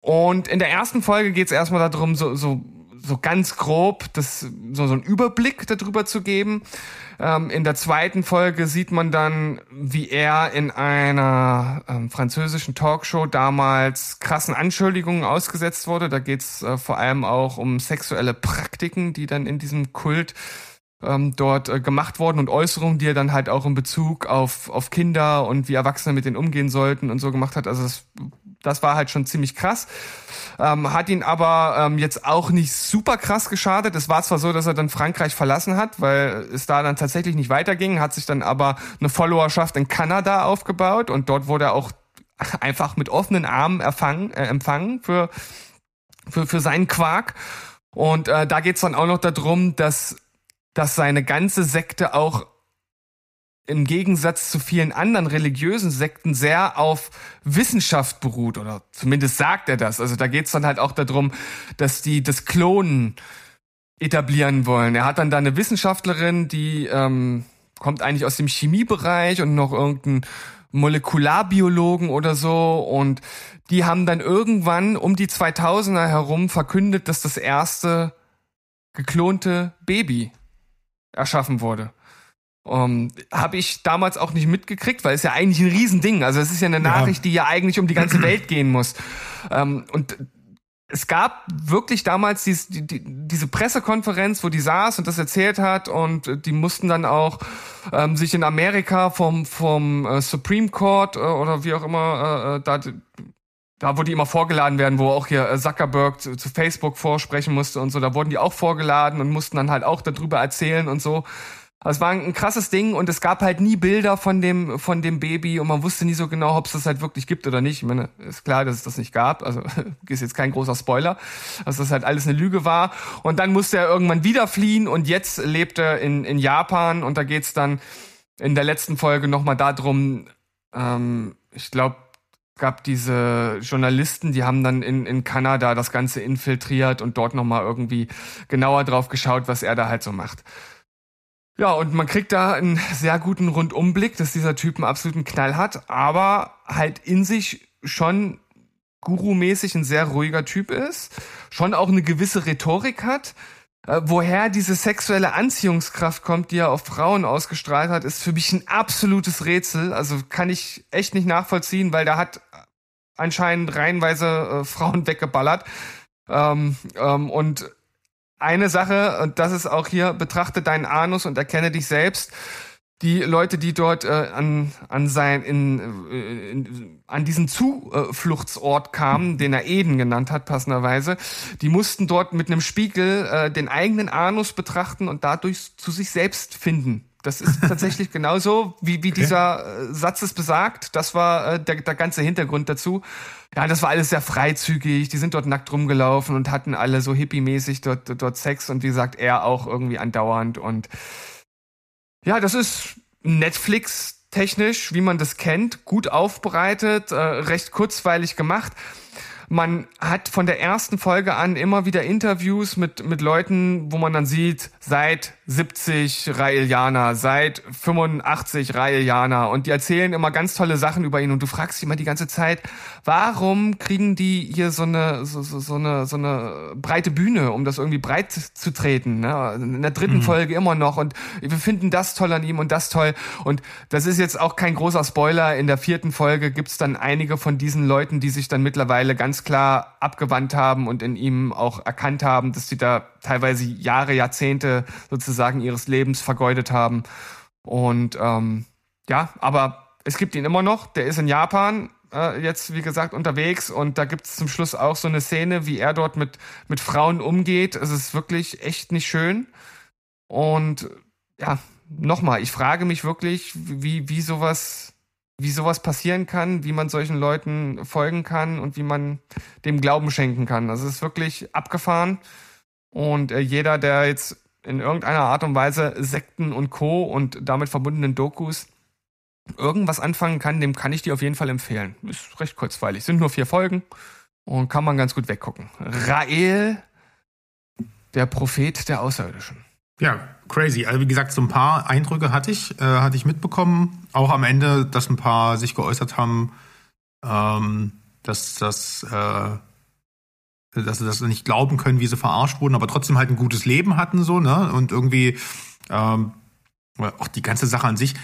Und in der ersten Folge geht es erstmal darum, so, so so ganz grob das, so, so einen Überblick darüber zu geben. Ähm, in der zweiten Folge sieht man dann, wie er in einer ähm, französischen Talkshow damals krassen Anschuldigungen ausgesetzt wurde. Da geht's äh, vor allem auch um sexuelle Praktiken, die dann in diesem Kult ähm, dort äh, gemacht worden und Äußerungen, die er dann halt auch in Bezug auf, auf Kinder und wie Erwachsene mit denen umgehen sollten und so gemacht hat. Also das, das war halt schon ziemlich krass. Ähm, hat ihn aber ähm, jetzt auch nicht super krass geschadet. Es war zwar so, dass er dann Frankreich verlassen hat, weil es da dann tatsächlich nicht weiterging, hat sich dann aber eine Followerschaft in Kanada aufgebaut und dort wurde er auch (laughs) einfach mit offenen Armen erfangen, äh, empfangen für, für, für seinen Quark. Und äh, da geht's dann auch noch darum, dass dass seine ganze Sekte auch im Gegensatz zu vielen anderen religiösen Sekten sehr auf Wissenschaft beruht oder zumindest sagt er das. Also da geht es dann halt auch darum, dass die das Klonen etablieren wollen. Er hat dann da eine Wissenschaftlerin, die ähm, kommt eigentlich aus dem Chemiebereich und noch irgendein Molekularbiologen oder so und die haben dann irgendwann um die 2000er herum verkündet, dass das erste geklonte Baby erschaffen wurde. Um, Habe ich damals auch nicht mitgekriegt, weil es ja eigentlich ein Riesending. Also es ist ja eine Nachricht, die ja eigentlich um die ganze (clears throat) Welt gehen muss. Um, und es gab wirklich damals dies, die, die, diese Pressekonferenz, wo die saß und das erzählt hat und die mussten dann auch ähm, sich in Amerika vom, vom äh, Supreme Court äh, oder wie auch immer äh, äh da da wo die immer vorgeladen werden, wo auch hier äh, Zuckerberg zu, zu, Facebook vorsprechen musste und so, da wurden die auch vorgeladen und mussten dann halt auch darüber erzählen und so. Also es war ein krasses Ding und es gab halt nie Bilder von dem von dem Baby und man wusste nie so genau, ob es das halt wirklich gibt oder nicht. Ich meine, ist klar, dass es das nicht gab. Also (laughs) ist jetzt kein großer Spoiler, dass das halt alles eine Lüge war. Und dann musste er irgendwann wieder fliehen und jetzt lebt er in in Japan und da geht's dann in der letzten Folge nochmal darum. Ähm, ich glaube gab diese Journalisten, die haben dann in, in Kanada das Ganze infiltriert und dort nochmal irgendwie genauer drauf geschaut, was er da halt so macht. Ja, und man kriegt da einen sehr guten Rundumblick, dass dieser Typ einen absoluten Knall hat, aber halt in sich schon Guru-mäßig ein sehr ruhiger Typ ist, schon auch eine gewisse Rhetorik hat. Äh, woher diese sexuelle Anziehungskraft kommt, die er auf Frauen ausgestrahlt hat, ist für mich ein absolutes Rätsel. Also kann ich echt nicht nachvollziehen, weil da hat anscheinend reihenweise äh, (laughs) Frauen weggeballert. Ähm, ähm, und eine Sache, und das ist auch hier, betrachte deinen Anus und erkenne dich selbst. Die Leute, die dort äh, an, an sein, in, äh, in, an diesen Zufluchtsort kamen, den er Eden genannt hat, passenderweise, die mussten dort mit einem Spiegel äh, den eigenen Anus betrachten und dadurch zu sich selbst finden. Das ist (laughs) tatsächlich genauso, wie, wie okay. dieser äh, Satz es besagt. Das war äh, der, der ganze Hintergrund dazu. Ja, das war alles sehr freizügig. Die sind dort nackt rumgelaufen und hatten alle so hippie-mäßig dort, dort Sex und wie gesagt, er auch irgendwie andauernd. Und ja, das ist Netflix technisch, wie man das kennt, gut aufbereitet, äh, recht kurzweilig gemacht. Man hat von der ersten Folge an immer wieder Interviews mit, mit Leuten, wo man dann sieht, seit 70 Raelianer, seit 85 Raelianer und die erzählen immer ganz tolle Sachen über ihn und du fragst dich immer die ganze Zeit, warum kriegen die hier so eine so, so, so eine so eine breite Bühne, um das irgendwie breit zu treten, ne? In der dritten mhm. Folge immer noch und wir finden das toll an ihm und das toll und das ist jetzt auch kein großer Spoiler, in der vierten Folge gibt's dann einige von diesen Leuten, die sich dann mittlerweile ganz klar abgewandt haben und in ihm auch erkannt haben, dass sie da teilweise Jahre, Jahrzehnte sozusagen ihres Lebens vergeudet haben. Und ähm, ja, aber es gibt ihn immer noch. Der ist in Japan äh, jetzt, wie gesagt, unterwegs und da gibt es zum Schluss auch so eine Szene, wie er dort mit, mit Frauen umgeht. Es ist wirklich echt nicht schön. Und ja, nochmal, ich frage mich wirklich, wie, wie sowas wie sowas passieren kann, wie man solchen Leuten folgen kann und wie man dem Glauben schenken kann. Also es ist wirklich abgefahren. Und äh, jeder, der jetzt in irgendeiner Art und Weise Sekten und Co. und damit verbundenen Dokus irgendwas anfangen kann, dem kann ich die auf jeden Fall empfehlen. Ist recht kurzweilig. Sind nur vier Folgen und kann man ganz gut weggucken. Rael, der Prophet der Außerirdischen. Ja, crazy. Also wie gesagt, so ein paar Eindrücke hatte ich, äh, hatte ich mitbekommen. Auch am Ende, dass ein paar sich geäußert haben, ähm, dass das äh, dass sie das nicht glauben können, wie sie verarscht wurden, aber trotzdem halt ein gutes Leben hatten so, ne? Und irgendwie ähm, auch die ganze Sache an sich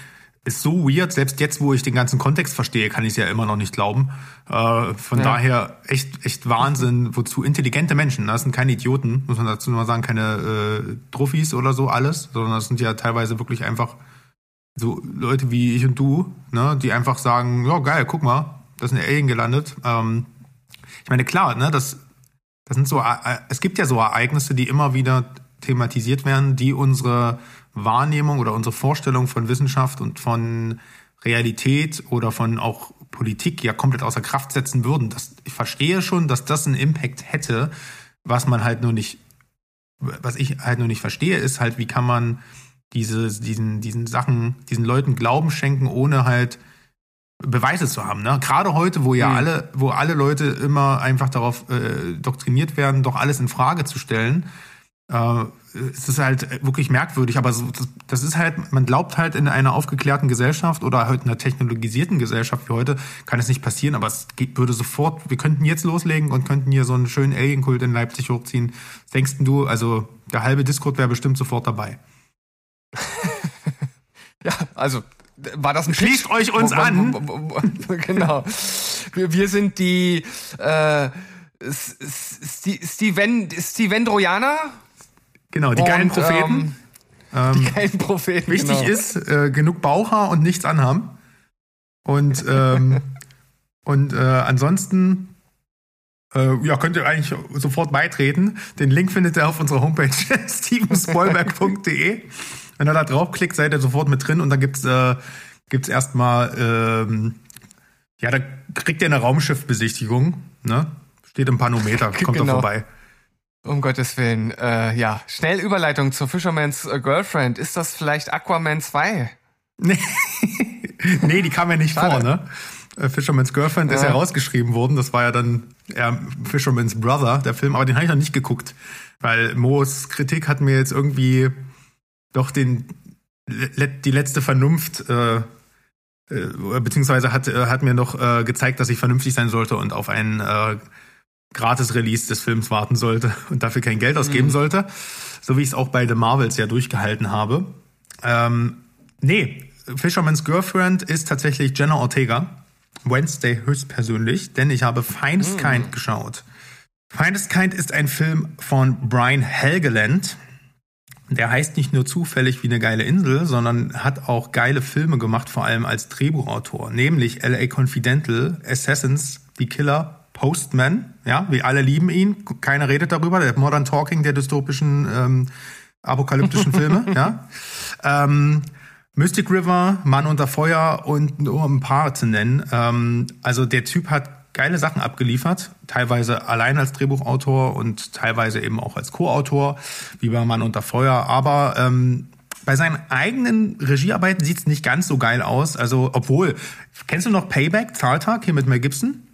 ist so weird. Selbst jetzt, wo ich den ganzen Kontext verstehe, kann ich es ja immer noch nicht glauben. Äh, von ja. daher echt echt Wahnsinn, wozu intelligente Menschen, das sind keine Idioten, muss man dazu nur sagen, keine äh, Truffis oder so alles, sondern das sind ja teilweise wirklich einfach so Leute wie ich und du, ne, die einfach sagen, ja geil, guck mal, da ist ein Alien gelandet. Ähm, ich meine, klar, ne, das das sind so, äh, es gibt ja so Ereignisse, die immer wieder thematisiert werden, die unsere Wahrnehmung oder unsere Vorstellung von Wissenschaft und von Realität oder von auch Politik ja komplett außer Kraft setzen würden. Das, ich verstehe schon, dass das einen Impact hätte, was man halt nur nicht, was ich halt nur nicht verstehe, ist halt, wie kann man diese, diesen, diesen Sachen, diesen Leuten Glauben schenken, ohne halt Beweise zu haben. Ne? Gerade heute, wo ja mhm. alle, wo alle Leute immer einfach darauf äh, doktriniert werden, doch alles in Frage zu stellen, äh, es ist halt wirklich merkwürdig. Aber so, das, das, ist halt, man glaubt halt in einer aufgeklärten Gesellschaft oder halt in einer technologisierten Gesellschaft wie heute kann es nicht passieren. Aber es geht, würde sofort, wir könnten jetzt loslegen und könnten hier so einen schönen Alien-Kult in Leipzig hochziehen. Was denkst du? Also der halbe Discord wäre bestimmt sofort dabei. (laughs) ja, also war das ein Schließt Pitch? euch uns wo, an. Wo, (laughs) genau. Wir, wir sind die äh, Steven, Stevendroianer. Genau, die geilen Propheten. Ähm, die geilen Propheten. Wichtig genau. ist, äh, genug Bauchhaar und nichts anhaben. Und, ähm, (laughs) und äh, ansonsten äh, ja, könnt ihr eigentlich sofort beitreten. Den Link findet ihr auf unserer Homepage (laughs) stevenspoilberg.de. Wenn ihr da draufklickt, seid ihr sofort mit drin und dann gibt's äh, gibt's erstmal ähm, ja, da kriegt ihr eine Raumschiffbesichtigung, ne? Steht im Panometer, (laughs) kommt genau. doch vorbei. Um Gottes Willen. Äh, ja, schnell Überleitung zur Fisherman's äh, Girlfriend. Ist das vielleicht Aquaman 2? (laughs) Nee, nee die kam ja nicht Schade. vor, ne? Äh, Fisherman's Girlfriend ja. ist ja rausgeschrieben worden. Das war ja dann eher Fisherman's Brother, der Film. Aber den habe ich noch nicht geguckt. Weil Moos Kritik hat mir jetzt irgendwie doch den die letzte Vernunft äh, äh, beziehungsweise hat äh, hat mir noch äh, gezeigt, dass ich vernünftig sein sollte und auf einen äh, Gratis-Release des Films warten sollte (laughs) und dafür kein Geld ausgeben mhm. sollte, so wie ich es auch bei The Marvels ja durchgehalten habe. Ähm, nee, Fisherman's Girlfriend ist tatsächlich Jenna Ortega. Wednesday höchstpersönlich, denn ich habe Finest mhm. Kind geschaut. Finest Kind ist ein Film von Brian Helgeland. Der heißt nicht nur zufällig wie eine geile Insel, sondern hat auch geile Filme gemacht, vor allem als Drehbuchautor, nämlich LA Confidential, Assassins, The Killer, Postman, ja, wir alle lieben ihn, keiner redet darüber, der Modern Talking der dystopischen ähm, apokalyptischen (laughs) Filme, ja. Ähm, Mystic River, Mann unter Feuer und nur ein paar zu nennen. Ähm, also der Typ hat geile Sachen abgeliefert, teilweise allein als Drehbuchautor und teilweise eben auch als Co-Autor, wie bei Mann unter Feuer. Aber ähm, bei seinen eigenen Regiearbeiten sieht's nicht ganz so geil aus. Also, obwohl, kennst du noch Payback, Zahltag, hier mit Mel Gibson?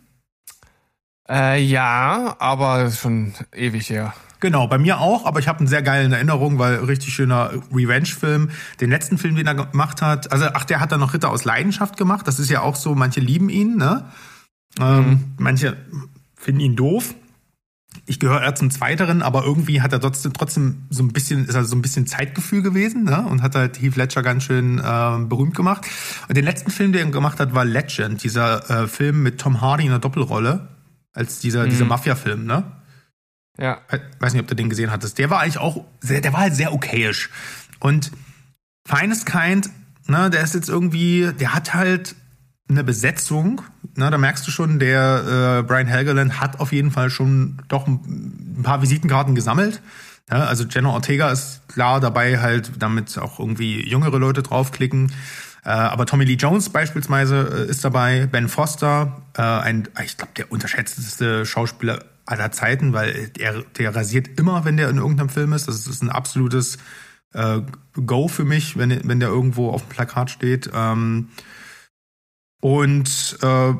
Äh, ja, aber schon ewig her. Genau, bei mir auch, aber ich habe einen sehr geilen Erinnerung, weil richtig schöner Revenge-Film. Den letzten Film, den er gemacht hat, also ach, der hat dann noch Ritter aus Leidenschaft gemacht. Das ist ja auch so, manche lieben ihn, ne? Ähm, mhm. manche finden ihn doof. Ich gehöre eher zum Zweiteren, aber irgendwie hat er trotzdem, trotzdem so ein bisschen, ist er so ein bisschen Zeitgefühl gewesen, ne? Und hat halt Heath Ledger ganz schön äh, berühmt gemacht. Und den letzten Film, den er gemacht hat, war Legend, dieser äh, Film mit Tom Hardy in der Doppelrolle, als dieser, mhm. dieser Mafia-Film, ne? Ja. weiß nicht, ob du den gesehen hattest. Der war eigentlich auch, sehr, der war halt sehr okayisch. Und Finest Kind, ne, der ist jetzt irgendwie, der hat halt eine Besetzung, ne, da merkst du schon, der äh, Brian Helgeland hat auf jeden Fall schon doch ein, ein paar Visitenkarten gesammelt. Ja, also Jenna Ortega ist klar dabei, halt damit auch irgendwie jüngere Leute draufklicken. Äh, aber Tommy Lee Jones beispielsweise äh, ist dabei, Ben Foster, äh, ein, ich glaube, der unterschätzteste Schauspieler aller Zeiten, weil der, der rasiert immer, wenn der in irgendeinem Film ist. Das ist ein absolutes äh, Go für mich, wenn, wenn der irgendwo auf dem Plakat steht. Ähm, und äh,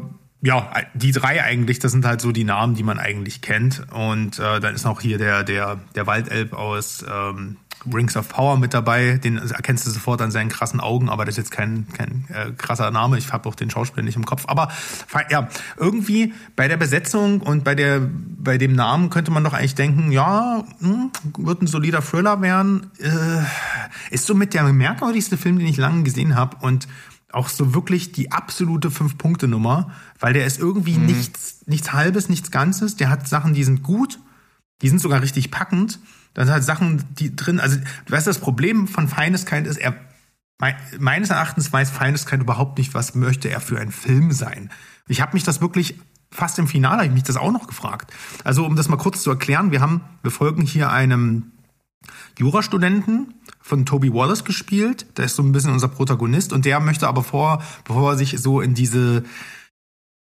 ja, die drei eigentlich, das sind halt so die Namen, die man eigentlich kennt. Und äh, dann ist noch hier der, der, der Waldelb aus ähm, Rings of Power mit dabei. Den erkennst du sofort an seinen krassen Augen, aber das ist jetzt kein, kein äh, krasser Name. Ich habe auch den Schauspieler nicht im Kopf. Aber ja, irgendwie bei der Besetzung und bei der bei dem Namen könnte man doch eigentlich denken, ja, hm, wird ein solider Thriller werden. Äh, ist so mit der merkwürdigste Film, den ich lange gesehen habe und auch so wirklich die absolute Fünf-Punkte-Nummer, weil der ist irgendwie mhm. nichts, nichts Halbes, nichts Ganzes. Der hat Sachen, die sind gut, die sind sogar richtig packend da sind halt Sachen, die drin, also du weißt, das Problem von Feindeskein ist, er meines Erachtens weiß Feindeskein überhaupt nicht, was möchte er für ein Film sein. Ich habe mich das wirklich fast im Finale habe ich mich das auch noch gefragt. Also um das mal kurz zu erklären, wir haben wir folgen hier einem Jurastudenten von Toby Wallace gespielt, der ist so ein bisschen unser Protagonist. Und der möchte aber vor bevor er sich so in diese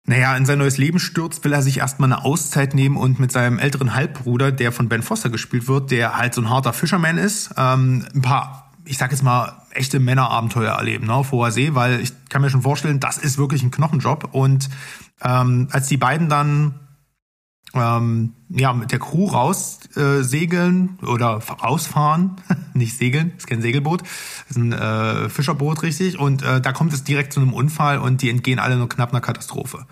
naja, in sein neues Leben stürzt, will er sich erstmal eine Auszeit nehmen und mit seinem älteren Halbbruder, der von Ben Foster gespielt wird, der halt so ein harter Fischerman ist, ähm, ein paar, ich sag jetzt mal, echte Männerabenteuer erleben, ne, auf hoher See, weil ich kann mir schon vorstellen, das ist wirklich ein Knochenjob. Und ähm, als die beiden dann ähm, ja, mit der Crew raus äh, oder rausfahren, (laughs) nicht segeln, ist kein Segelboot, ist ein äh, Fischerboot richtig und äh, da kommt es direkt zu einem Unfall und die entgehen alle nur knapp einer Katastrophe.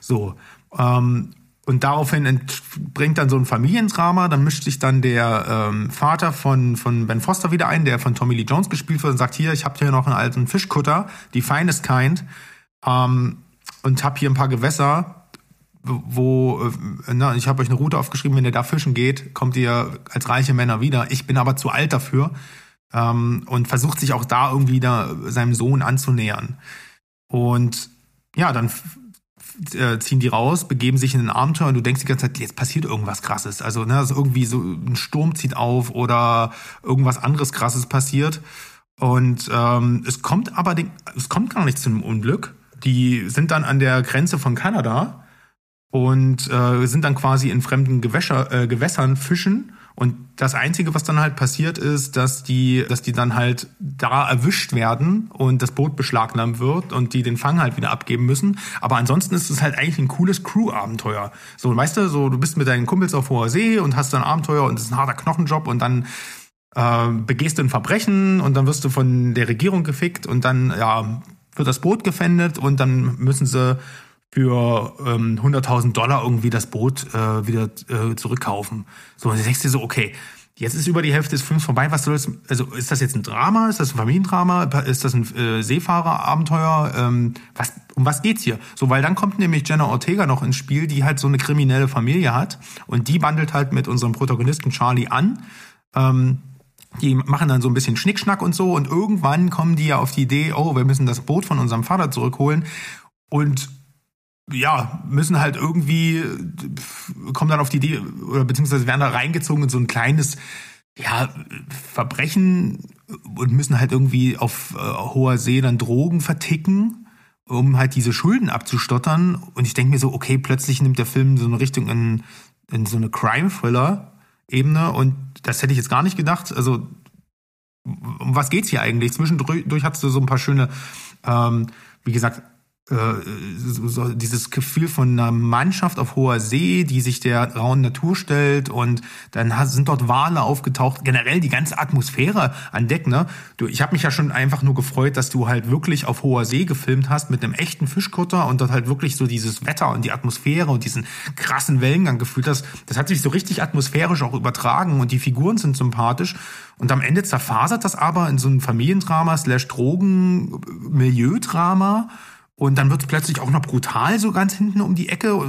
So, ähm, und daraufhin entbringt dann so ein Familiendrama, dann mischt sich dann der ähm, Vater von, von Ben Foster wieder ein, der von Tommy Lee Jones gespielt wird und sagt, hier, ich habe hier noch einen alten Fischkutter, die Finest Kind, ähm, und hab hier ein paar Gewässer, wo, äh, na, ich habe euch eine Route aufgeschrieben, wenn ihr da fischen geht, kommt ihr als reiche Männer wieder. Ich bin aber zu alt dafür ähm, und versucht sich auch da irgendwie da seinem Sohn anzunähern. Und ja, dann äh, ziehen die raus, begeben sich in ein Abenteuer und du denkst die ganze Zeit, jetzt passiert irgendwas krasses. Also, ne, also irgendwie so ein Sturm zieht auf oder irgendwas anderes krasses passiert. Und ähm, es kommt aber, es kommt gar nicht zu einem Unglück. Die sind dann an der Grenze von Kanada und äh, sind dann quasi in fremden Gewäscher, äh, Gewässern fischen. Und das Einzige, was dann halt passiert, ist, dass die, dass die dann halt da erwischt werden und das Boot beschlagnahmt wird und die den Fang halt wieder abgeben müssen. Aber ansonsten ist es halt eigentlich ein cooles Crew-Abenteuer. So, weißt du, so du bist mit deinen Kumpels auf hoher See und hast dann ein Abenteuer und es ist ein harter Knochenjob und dann äh, begehst du ein Verbrechen und dann wirst du von der Regierung gefickt und dann ja wird das Boot gefändet und dann müssen sie für ähm, 100.000 Dollar irgendwie das Boot äh, wieder äh, zurückkaufen. So, und du denkst dir so, okay, jetzt ist über die Hälfte des Films vorbei, was soll das, also ist das jetzt ein Drama, ist das ein Familiendrama, ist das ein äh, Seefahrerabenteuer, ähm, was, um was geht's hier? So, weil dann kommt nämlich Jenna Ortega noch ins Spiel, die halt so eine kriminelle Familie hat. Und die bandelt halt mit unserem Protagonisten Charlie an, ähm, die machen dann so ein bisschen Schnickschnack und so. Und irgendwann kommen die ja auf die Idee, oh, wir müssen das Boot von unserem Vater zurückholen. Und ja, müssen halt irgendwie, kommen dann auf die Idee, oder beziehungsweise werden da reingezogen in so ein kleines, ja, Verbrechen und müssen halt irgendwie auf äh, hoher See dann Drogen verticken, um halt diese Schulden abzustottern. Und ich denke mir so, okay, plötzlich nimmt der Film so eine Richtung in, in so eine Crime-Thriller-Ebene und das hätte ich jetzt gar nicht gedacht. Also, um was geht's hier eigentlich? Zwischendurch hattest du so ein paar schöne, ähm, wie gesagt, äh, so dieses Gefühl von einer Mannschaft auf hoher See, die sich der rauen Natur stellt und dann sind dort Wale aufgetaucht. Generell die ganze Atmosphäre an Deck, ne? Du, ich habe mich ja schon einfach nur gefreut, dass du halt wirklich auf hoher See gefilmt hast mit einem echten Fischkutter und dort halt wirklich so dieses Wetter und die Atmosphäre und diesen krassen Wellengang gefühlt hast. Das hat sich so richtig atmosphärisch auch übertragen und die Figuren sind sympathisch. Und am Ende zerfasert das aber in so ein Familiendrama slash Drogen-Milieudrama. Und dann wird es plötzlich auch noch brutal so ganz hinten um die Ecke.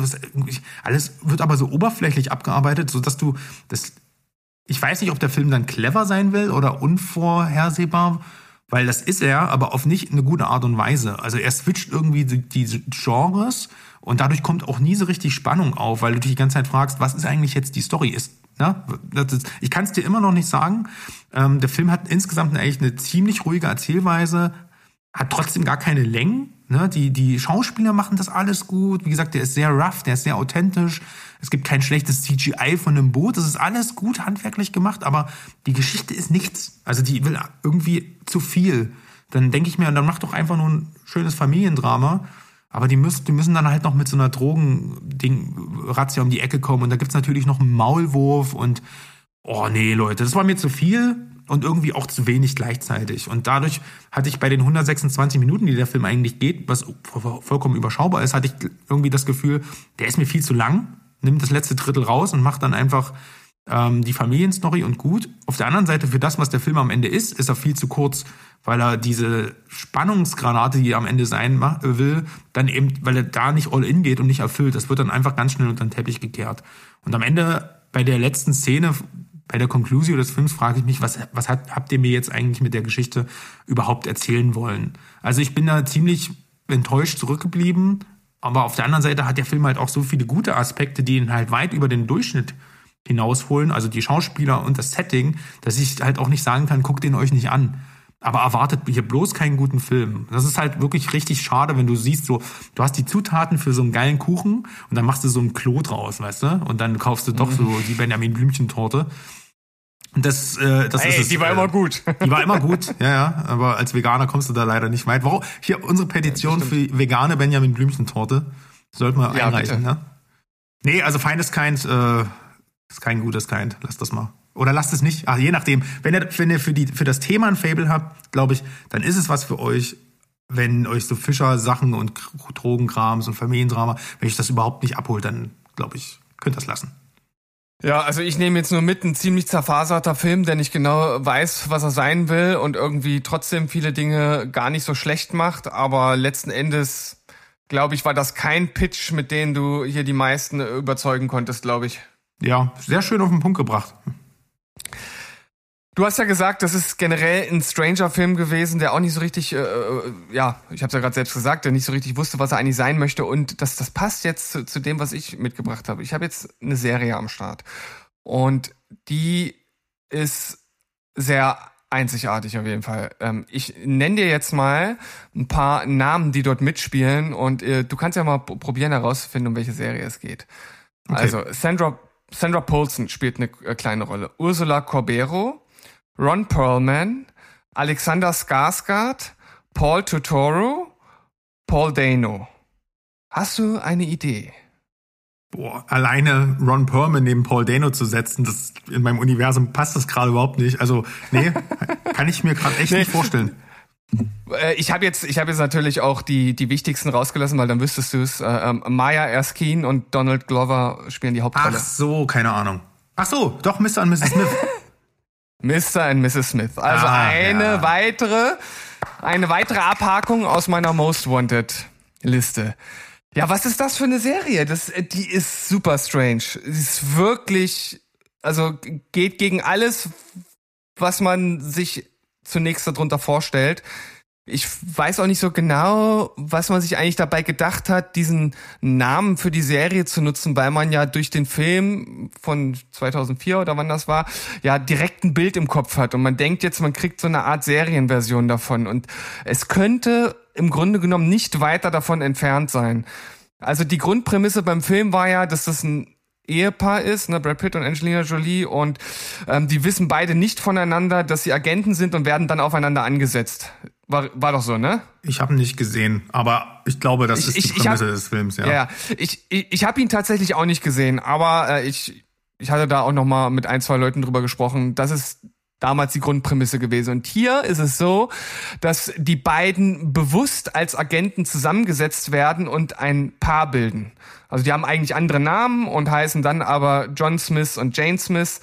Alles wird aber so oberflächlich abgearbeitet, so dass du das. Ich weiß nicht, ob der Film dann clever sein will oder unvorhersehbar, weil das ist er, aber auf nicht eine gute Art und Weise. Also er switcht irgendwie die, Genres und dadurch kommt auch nie so richtig Spannung auf, weil du dich die ganze Zeit fragst, was ist eigentlich jetzt die Story? Ist ja, ist, ich kann es dir immer noch nicht sagen. Ähm, der Film hat insgesamt eigentlich eine ziemlich ruhige Erzählweise, hat trotzdem gar keine Längen. Ne? Die, die Schauspieler machen das alles gut. Wie gesagt, der ist sehr rough, der ist sehr authentisch. Es gibt kein schlechtes CGI von einem Boot. Das ist alles gut handwerklich gemacht, aber die Geschichte ist nichts. Also die will irgendwie zu viel. Dann denke ich mir, dann mach doch einfach nur ein schönes Familiendrama. Aber die müssen, die müssen dann halt noch mit so einer Drogen-Razzia um die Ecke kommen. Und da gibt's natürlich noch einen Maulwurf und oh nee, Leute, das war mir zu viel und irgendwie auch zu wenig gleichzeitig. Und dadurch hatte ich bei den 126 Minuten, die der Film eigentlich geht, was vollkommen überschaubar ist, hatte ich irgendwie das Gefühl, der ist mir viel zu lang, nimmt das letzte Drittel raus und macht dann einfach ähm, die Familienstory und gut. Auf der anderen Seite, für das, was der Film am Ende ist, ist er viel zu kurz, weil er diese Spannungsgranate, die er am Ende sein will, dann eben, weil er da nicht all in geht und nicht erfüllt. Das wird dann einfach ganz schnell unter den Teppich gekehrt. Und am Ende, bei der letzten Szene, bei der Conclusio des Films frage ich mich, was, was hat, habt ihr mir jetzt eigentlich mit der Geschichte überhaupt erzählen wollen? Also ich bin da ziemlich enttäuscht zurückgeblieben, aber auf der anderen Seite hat der Film halt auch so viele gute Aspekte, die ihn halt weit über den Durchschnitt hinausholen, also die Schauspieler und das Setting, dass ich halt auch nicht sagen kann, guckt den euch nicht an. Aber erwartet hier bloß keinen guten Film. Das ist halt wirklich richtig schade, wenn du siehst, so, du hast die Zutaten für so einen geilen Kuchen und dann machst du so ein Klo draus, weißt du? Und dann kaufst du doch so mhm. die Benjamin Blümchen-Torte. Das, äh, das hey, ist es. Die war äh, immer gut. (laughs) Die war immer gut, ja, ja. Aber als Veganer kommst du da leider nicht weit. Warum? Hier unsere Petition ja, für vegane Benjamin Blümchen-Torte. Sollten wir ja, einreichen, bitte. ne? Nee, also feines Kind äh, ist kein gutes Kind. Lass das mal. Oder lasst es nicht. Ach, je nachdem. Wenn ihr, wenn ihr für, die, für das Thema ein Fable habt, glaube ich, dann ist es was für euch. Wenn euch so Fischer-Sachen und Drogenkrams und Familiendrama, wenn ich das überhaupt nicht abholt, dann glaube ich, könnt ihr das lassen. Ja, also ich nehme jetzt nur mit ein ziemlich zerfaserter Film, der nicht genau weiß, was er sein will und irgendwie trotzdem viele Dinge gar nicht so schlecht macht. Aber letzten Endes, glaube ich, war das kein Pitch, mit dem du hier die meisten überzeugen konntest, glaube ich. Ja, sehr schön auf den Punkt gebracht. Du hast ja gesagt, das ist generell ein Stranger-Film gewesen, der auch nicht so richtig, äh, äh ja, ich habe es ja gerade selbst gesagt, der nicht so richtig wusste, was er eigentlich sein möchte. Und das, das passt jetzt zu, zu dem, was ich mitgebracht habe. Ich habe jetzt eine Serie am Start. Und die ist sehr einzigartig auf jeden Fall. Ähm, ich nenne dir jetzt mal ein paar Namen, die dort mitspielen. Und äh, du kannst ja mal probieren herauszufinden, um welche Serie es geht. Okay. Also Sandra, Sandra Polson spielt eine äh, kleine Rolle. Ursula Corbero, Ron Perlman, Alexander Skarsgård, Paul Totoro, Paul Dano. Hast du eine Idee? Boah, alleine Ron Perlman neben Paul Dano zu setzen, das in meinem Universum passt das gerade überhaupt nicht. Also, nee, (laughs) kann ich mir gerade echt nee. nicht vorstellen. Äh, ich habe jetzt, ich habe jetzt natürlich auch die die wichtigsten rausgelassen, weil dann wüsstest du es. Äh, ähm, Maya Erskine und Donald Glover spielen die Hauptrolle. Ach so, keine Ahnung. Ach so, doch Mr. und Mrs. Smith. (laughs) Mr. und Mrs. Smith. Also ah, eine ja. weitere, eine weitere Abhakung aus meiner Most Wanted Liste. Ja, was ist das für eine Serie? Das, die ist super strange. Sie ist wirklich, also geht gegen alles, was man sich zunächst darunter vorstellt ich weiß auch nicht so genau, was man sich eigentlich dabei gedacht hat, diesen Namen für die Serie zu nutzen, weil man ja durch den Film von 2004 oder wann das war, ja direkt ein Bild im Kopf hat. Und man denkt jetzt, man kriegt so eine Art Serienversion davon. Und es könnte im Grunde genommen nicht weiter davon entfernt sein. Also die Grundprämisse beim Film war ja, dass das ein Ehepaar ist, ne, Brad Pitt und Angelina Jolie, und ähm, die wissen beide nicht voneinander, dass sie Agenten sind und werden dann aufeinander angesetzt War, war doch so, ne? Ich habe ihn nicht gesehen, aber ich glaube, das ich, ist die Prämisse hab, des Films, ja. Ja, ich, ich, ich habe ihn tatsächlich auch nicht gesehen, aber äh, ich, ich hatte da auch noch mal mit ein, zwei Leuten drüber gesprochen. Das ist damals die Grundprämisse gewesen. Und hier ist es so, dass die beiden bewusst als Agenten zusammengesetzt werden und ein Paar bilden. Also die haben eigentlich andere Namen und heißen dann aber John Smith und Jane Smith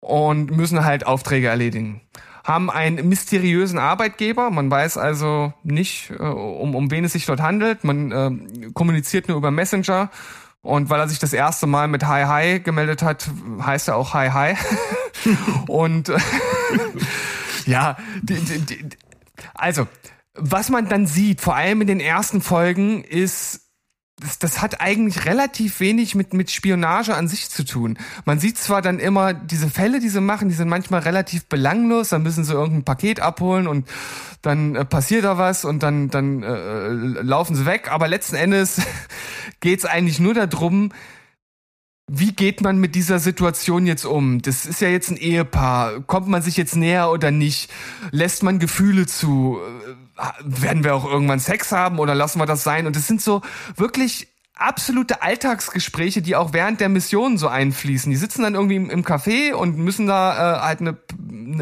und müssen halt Aufträge erledigen haben einen mysteriösen Arbeitgeber. Man weiß also nicht, äh, um, um wen es sich dort handelt. Man äh, kommuniziert nur über Messenger. Und weil er sich das erste Mal mit Hi Hi gemeldet hat, heißt er auch Hi Hi. (laughs) und (laughs) ja, die, die, die, also, was man dann sieht, vor allem in den ersten Folgen, ist das, das hat eigentlich relativ wenig mit, mit Spionage an sich zu tun. Man sieht zwar dann immer diese Fälle, die sie machen, die sind manchmal relativ belanglos, dann müssen sie irgendein Paket abholen und dann äh, passiert da was und dann, dann äh, laufen sie weg, aber letzten Endes (laughs) geht's eigentlich nur darum, wie geht man mit dieser Situation jetzt um? Das ist ja jetzt ein Ehepaar. Kommt man sich jetzt näher oder nicht? Lässt man Gefühle zu? werden wir auch irgendwann Sex haben oder lassen wir das sein? Und es sind so wirklich absolute Alltagsgespräche, die auch während der Mission so einfließen. Die sitzen dann irgendwie im, im Café und müssen da äh, halt eine,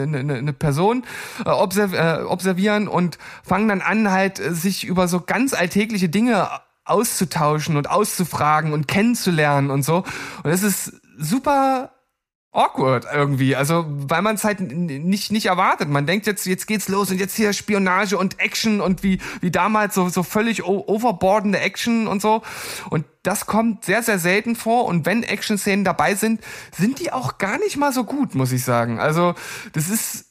eine, eine Person äh, observ äh, observieren und fangen dann an, halt äh, sich über so ganz alltägliche Dinge auszutauschen und auszufragen und kennenzulernen und so. Und es ist super awkward irgendwie. Also, weil man es halt nicht, nicht erwartet. Man denkt jetzt, jetzt geht's los und jetzt hier Spionage und Action und wie, wie damals so, so völlig overboardende Action und so. Und das kommt sehr, sehr selten vor. Und wenn Action-Szenen dabei sind, sind die auch gar nicht mal so gut, muss ich sagen. Also, das ist,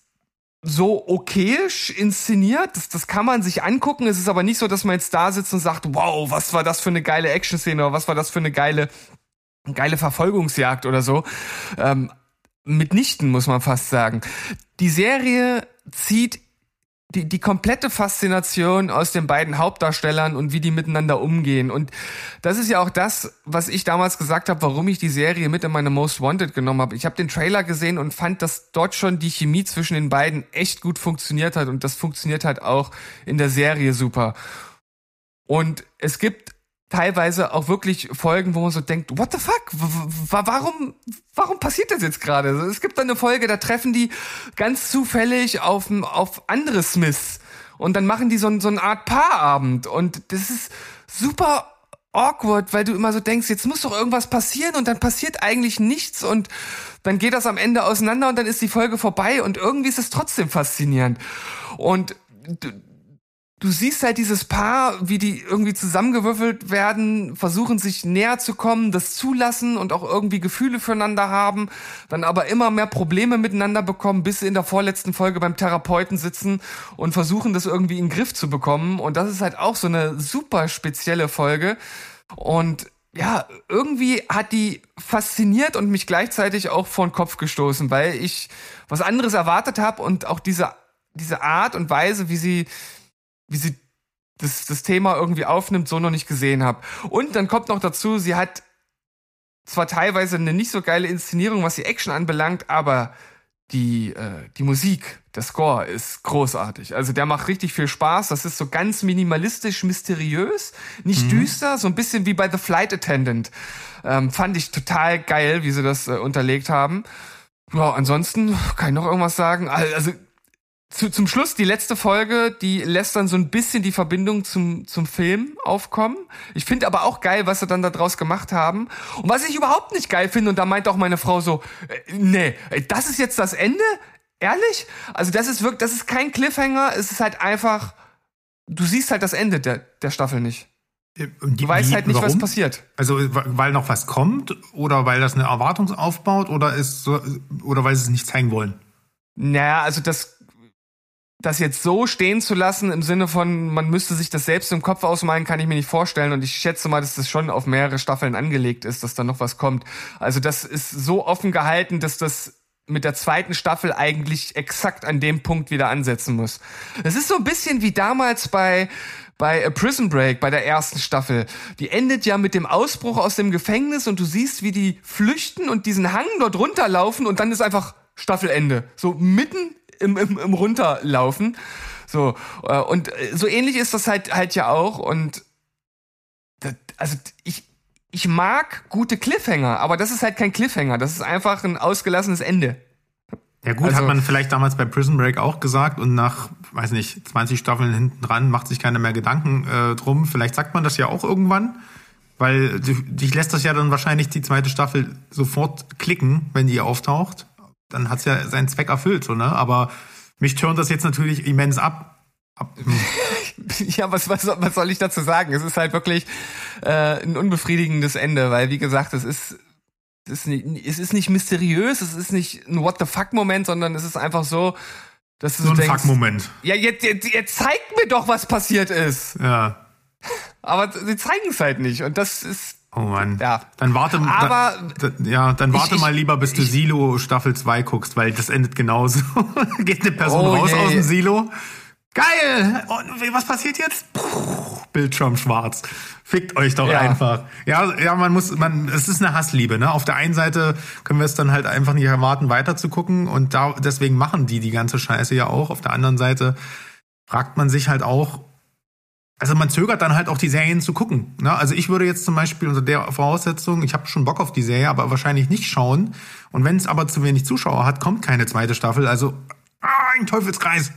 so okayisch inszeniert. Das, das kann man sich angucken. Es ist aber nicht so, dass man jetzt da sitzt und sagt, wow, was war das für eine geile Action-Szene oder was war das für eine geile geile Verfolgungsjagd oder so. Ähm, mitnichten, muss man fast sagen. Die Serie zieht die, die komplette Faszination aus den beiden Hauptdarstellern und wie die miteinander umgehen. Und das ist ja auch das, was ich damals gesagt habe, warum ich die Serie mit in meine Most Wanted genommen habe. Ich habe den Trailer gesehen und fand, dass dort schon die Chemie zwischen den beiden echt gut funktioniert hat. Und das funktioniert halt auch in der Serie super. Und es gibt teilweise auch wirklich Folgen, wo man so denkt, what the fuck? warum, warum passiert das jetzt gerade? Es gibt dann eine Folge, da treffen die ganz zufällig auf, auf andere Smiths und dann machen die so, so eine Art Paarabend und das ist super awkward, weil du immer so denkst, jetzt muss doch irgendwas passieren und dann passiert eigentlich nichts und dann geht das am Ende auseinander und dann ist die Folge vorbei und irgendwie ist es trotzdem faszinierend. Und du siehst halt dieses Paar, wie die irgendwie zusammengewürfelt werden, versuchen sich näher zu kommen, das zulassen und auch irgendwie Gefühle füreinander haben, dann aber immer mehr Probleme miteinander bekommen, bis sie in der vorletzten Folge beim Therapeuten sitzen und versuchen das irgendwie in den Griff zu bekommen. Und das ist halt auch so eine super spezielle Folge. Und ja, irgendwie hat die fasziniert und mich gleichzeitig auch vor den Kopf gestoßen, weil ich was anderes erwartet habe und auch diese, diese Art und Weise, wie sie wie sie das, das Thema irgendwie aufnimmt, so noch nicht gesehen habe. Und dann kommt noch dazu, sie hat zwar teilweise eine nicht so geile Inszenierung, was die Action anbelangt, aber die, äh, die Musik, der Score ist großartig. Also der macht richtig viel Spaß. Das ist so ganz minimalistisch, mysteriös, nicht mhm. düster, so ein bisschen wie bei The Flight Attendant. Ähm, fand ich total geil, wie sie das äh, unterlegt haben. Ja, ansonsten kann ich noch irgendwas sagen. Also zu, zum Schluss, die letzte Folge, die lässt dann so ein bisschen die Verbindung zum, zum Film aufkommen. Ich finde aber auch geil, was sie dann da draus gemacht haben. Und was ich überhaupt nicht geil finde, und da meint auch meine Frau so, äh, nee, das ist jetzt das Ende? Ehrlich? Also das ist wirklich, das ist kein Cliffhanger, es ist halt einfach, du siehst halt das Ende der, der Staffel nicht. Äh, du weißt halt nicht, warum? was passiert. Also weil noch was kommt oder weil das eine Erwartung aufbaut oder ist so, oder weil sie es nicht zeigen wollen? Naja, also das das jetzt so stehen zu lassen im Sinne von, man müsste sich das selbst im Kopf ausmalen, kann ich mir nicht vorstellen. Und ich schätze mal, dass das schon auf mehrere Staffeln angelegt ist, dass da noch was kommt. Also das ist so offen gehalten, dass das mit der zweiten Staffel eigentlich exakt an dem Punkt wieder ansetzen muss. Es ist so ein bisschen wie damals bei bei A Prison Break, bei der ersten Staffel. Die endet ja mit dem Ausbruch aus dem Gefängnis und du siehst, wie die flüchten und diesen Hang dort runterlaufen und dann ist einfach Staffelende. So mitten im, im, im Runterlaufen. So, äh, und äh, so ähnlich ist das halt halt ja auch. Und das, also ich, ich mag gute Cliffhanger, aber das ist halt kein Cliffhanger. Das ist einfach ein ausgelassenes Ende. Ja gut, Also- hat man vielleicht damals bei Prison Break auch gesagt und nach, weiß nicht, 20 Staffeln hinten dran macht sich keiner mehr Gedanken äh, drum. Vielleicht sagt man das ja auch irgendwann, weil dich lässt das ja dann wahrscheinlich die zweite Staffel sofort klicken, wenn die auftaucht. Dann hat's ja seinen Zweck erfüllt, so, ne? Aber mich turnt das jetzt natürlich immens ab. ab (laughs) Ja, was, was, was soll ich dazu sagen? Es ist halt wirklich äh, ein unbefriedigendes Ende, weil wie gesagt, es ist, es ist, nicht, es ist nicht mysteriös, es ist nicht ein What the fuck-Moment, sondern es ist einfach so, dass du so ein denkst, Fuck-Moment. ja, jetzt, jetzt, jetzt zeigt mir doch, was passiert ist. Ja. (laughs) Aber sie zeigen es halt nicht. Und das ist, Oh Mann. Ja. Dann warte, Aber- da, ja, dann warte ich- mal lieber, bis du ich- Silo Staffel 2 guckst, weil das endet genauso. (laughs) Geht eine Person Oh raus je. aus dem Silo. Geil! Und was passiert jetzt? Puh, Bildschirm schwarz. Fickt euch doch Ja. einfach. Ja, ja, man muss, man, es ist eine Hassliebe, ne? Auf der einen Seite können wir es dann halt einfach nicht erwarten, weiter zu gucken und da, deswegen machen die die ganze Scheiße ja auch. Auf der anderen Seite fragt man sich halt auch, also man zögert dann halt auch die Serien zu gucken. Ne? Also ich würde jetzt zum Beispiel unter der Voraussetzung, ich habe schon Bock auf die Serie, aber wahrscheinlich nicht schauen. Und wenn es aber zu wenig Zuschauer hat, kommt keine zweite Staffel. Also ah, ein Teufelskreis.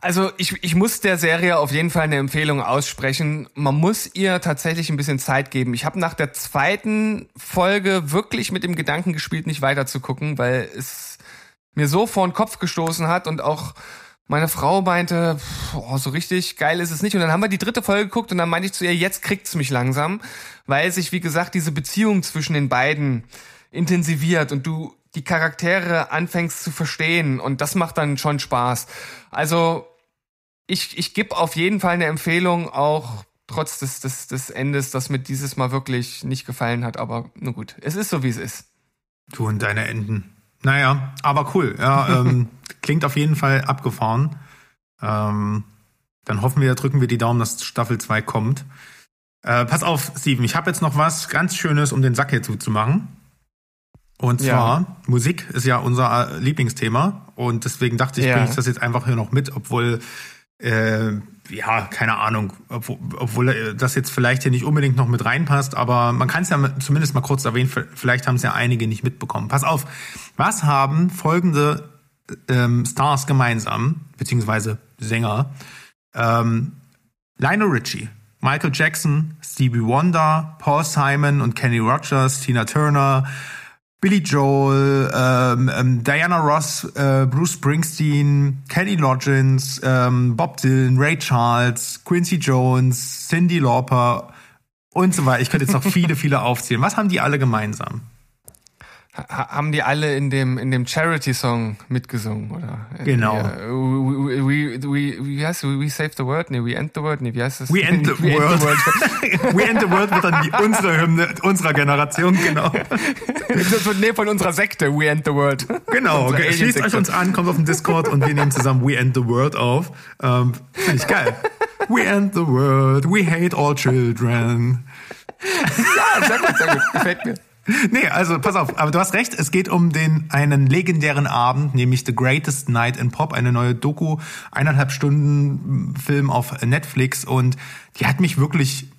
Also ich, ich muss der Serie auf jeden Fall eine Empfehlung aussprechen. Man muss ihr tatsächlich ein bisschen Zeit geben. Ich habe nach der zweiten Folge wirklich mit dem Gedanken gespielt, nicht weiter zu gucken, weil es mir so vor den Kopf gestoßen hat und auch meine Frau meinte, oh, so richtig geil ist es nicht. Und dann haben wir die dritte Folge geguckt und dann meinte ich zu ihr, jetzt kriegt's mich langsam, weil sich, wie gesagt, diese Beziehung zwischen den beiden intensiviert und du die Charaktere anfängst zu verstehen und das macht dann schon Spaß. Also ich, ich gebe auf jeden Fall eine Empfehlung, auch trotz des, des, des Endes, das mir dieses Mal wirklich nicht gefallen hat. Aber nur gut, es ist so, wie es ist. Du und deine Enden. Naja, aber cool. Ja, (laughs) ähm, klingt auf jeden Fall abgefahren. Ähm, dann hoffen wir, drücken wir die Daumen, dass Staffel 2 kommt. Äh, pass auf, Steven, ich habe jetzt noch was ganz Schönes, um den Sack hier zuzumachen. Und Ja. zwar, Musik ist ja unser äh, Lieblingsthema. Und deswegen dachte ich, Ja. bringe ich das jetzt einfach hier noch mit, obwohl, äh, ja, keine Ahnung, obwohl, obwohl äh, das jetzt vielleicht hier nicht unbedingt noch mit reinpasst, aber man kann es ja zumindest mal kurz erwähnen, vielleicht haben es ja einige nicht mitbekommen. Pass auf, was haben folgende ähm, Stars gemeinsam, beziehungsweise Sänger? Ähm, Lionel Richie, Michael Jackson, Stevie Wonder, Paul Simon und Kenny Rogers, Tina Turner, Billy Joel, ähm, ähm, Diana Ross, äh, Bruce Springsteen, Kenny Loggins, ähm, Bob Dylan, Ray Charles, Quincy Jones, Cindy Lauper und so weiter. Ich könnte jetzt noch viele, (laughs) viele aufzählen. Was haben die alle gemeinsam? Ha haben die alle in dem, in dem Charity-Song mitgesungen, oder? Genau. We, we, we, wie heißt? We Save the World? Nee, We End the World? Nee, wie heißt das? (laughs) We End the World. (laughs) We End the World wird dann die, unsere Hymne unserer Generation, genau. (laughs) Das wird, nee, von unserer Sekte, We End the World. Genau, okay. schließt euch uns an, kommt auf den Discord und wir nehmen zusammen We End the World auf. Ähm, Finde ich geil. We end the world, we hate all children. Ja, sehr gut, sehr gut. Gefällt mir. Nee, also pass auf, aber du hast recht, es geht um den einen legendären Abend, nämlich The Greatest Night in Pop, eine neue Doku, eineinhalb Stunden Film auf Netflix und die hat mich wirklich,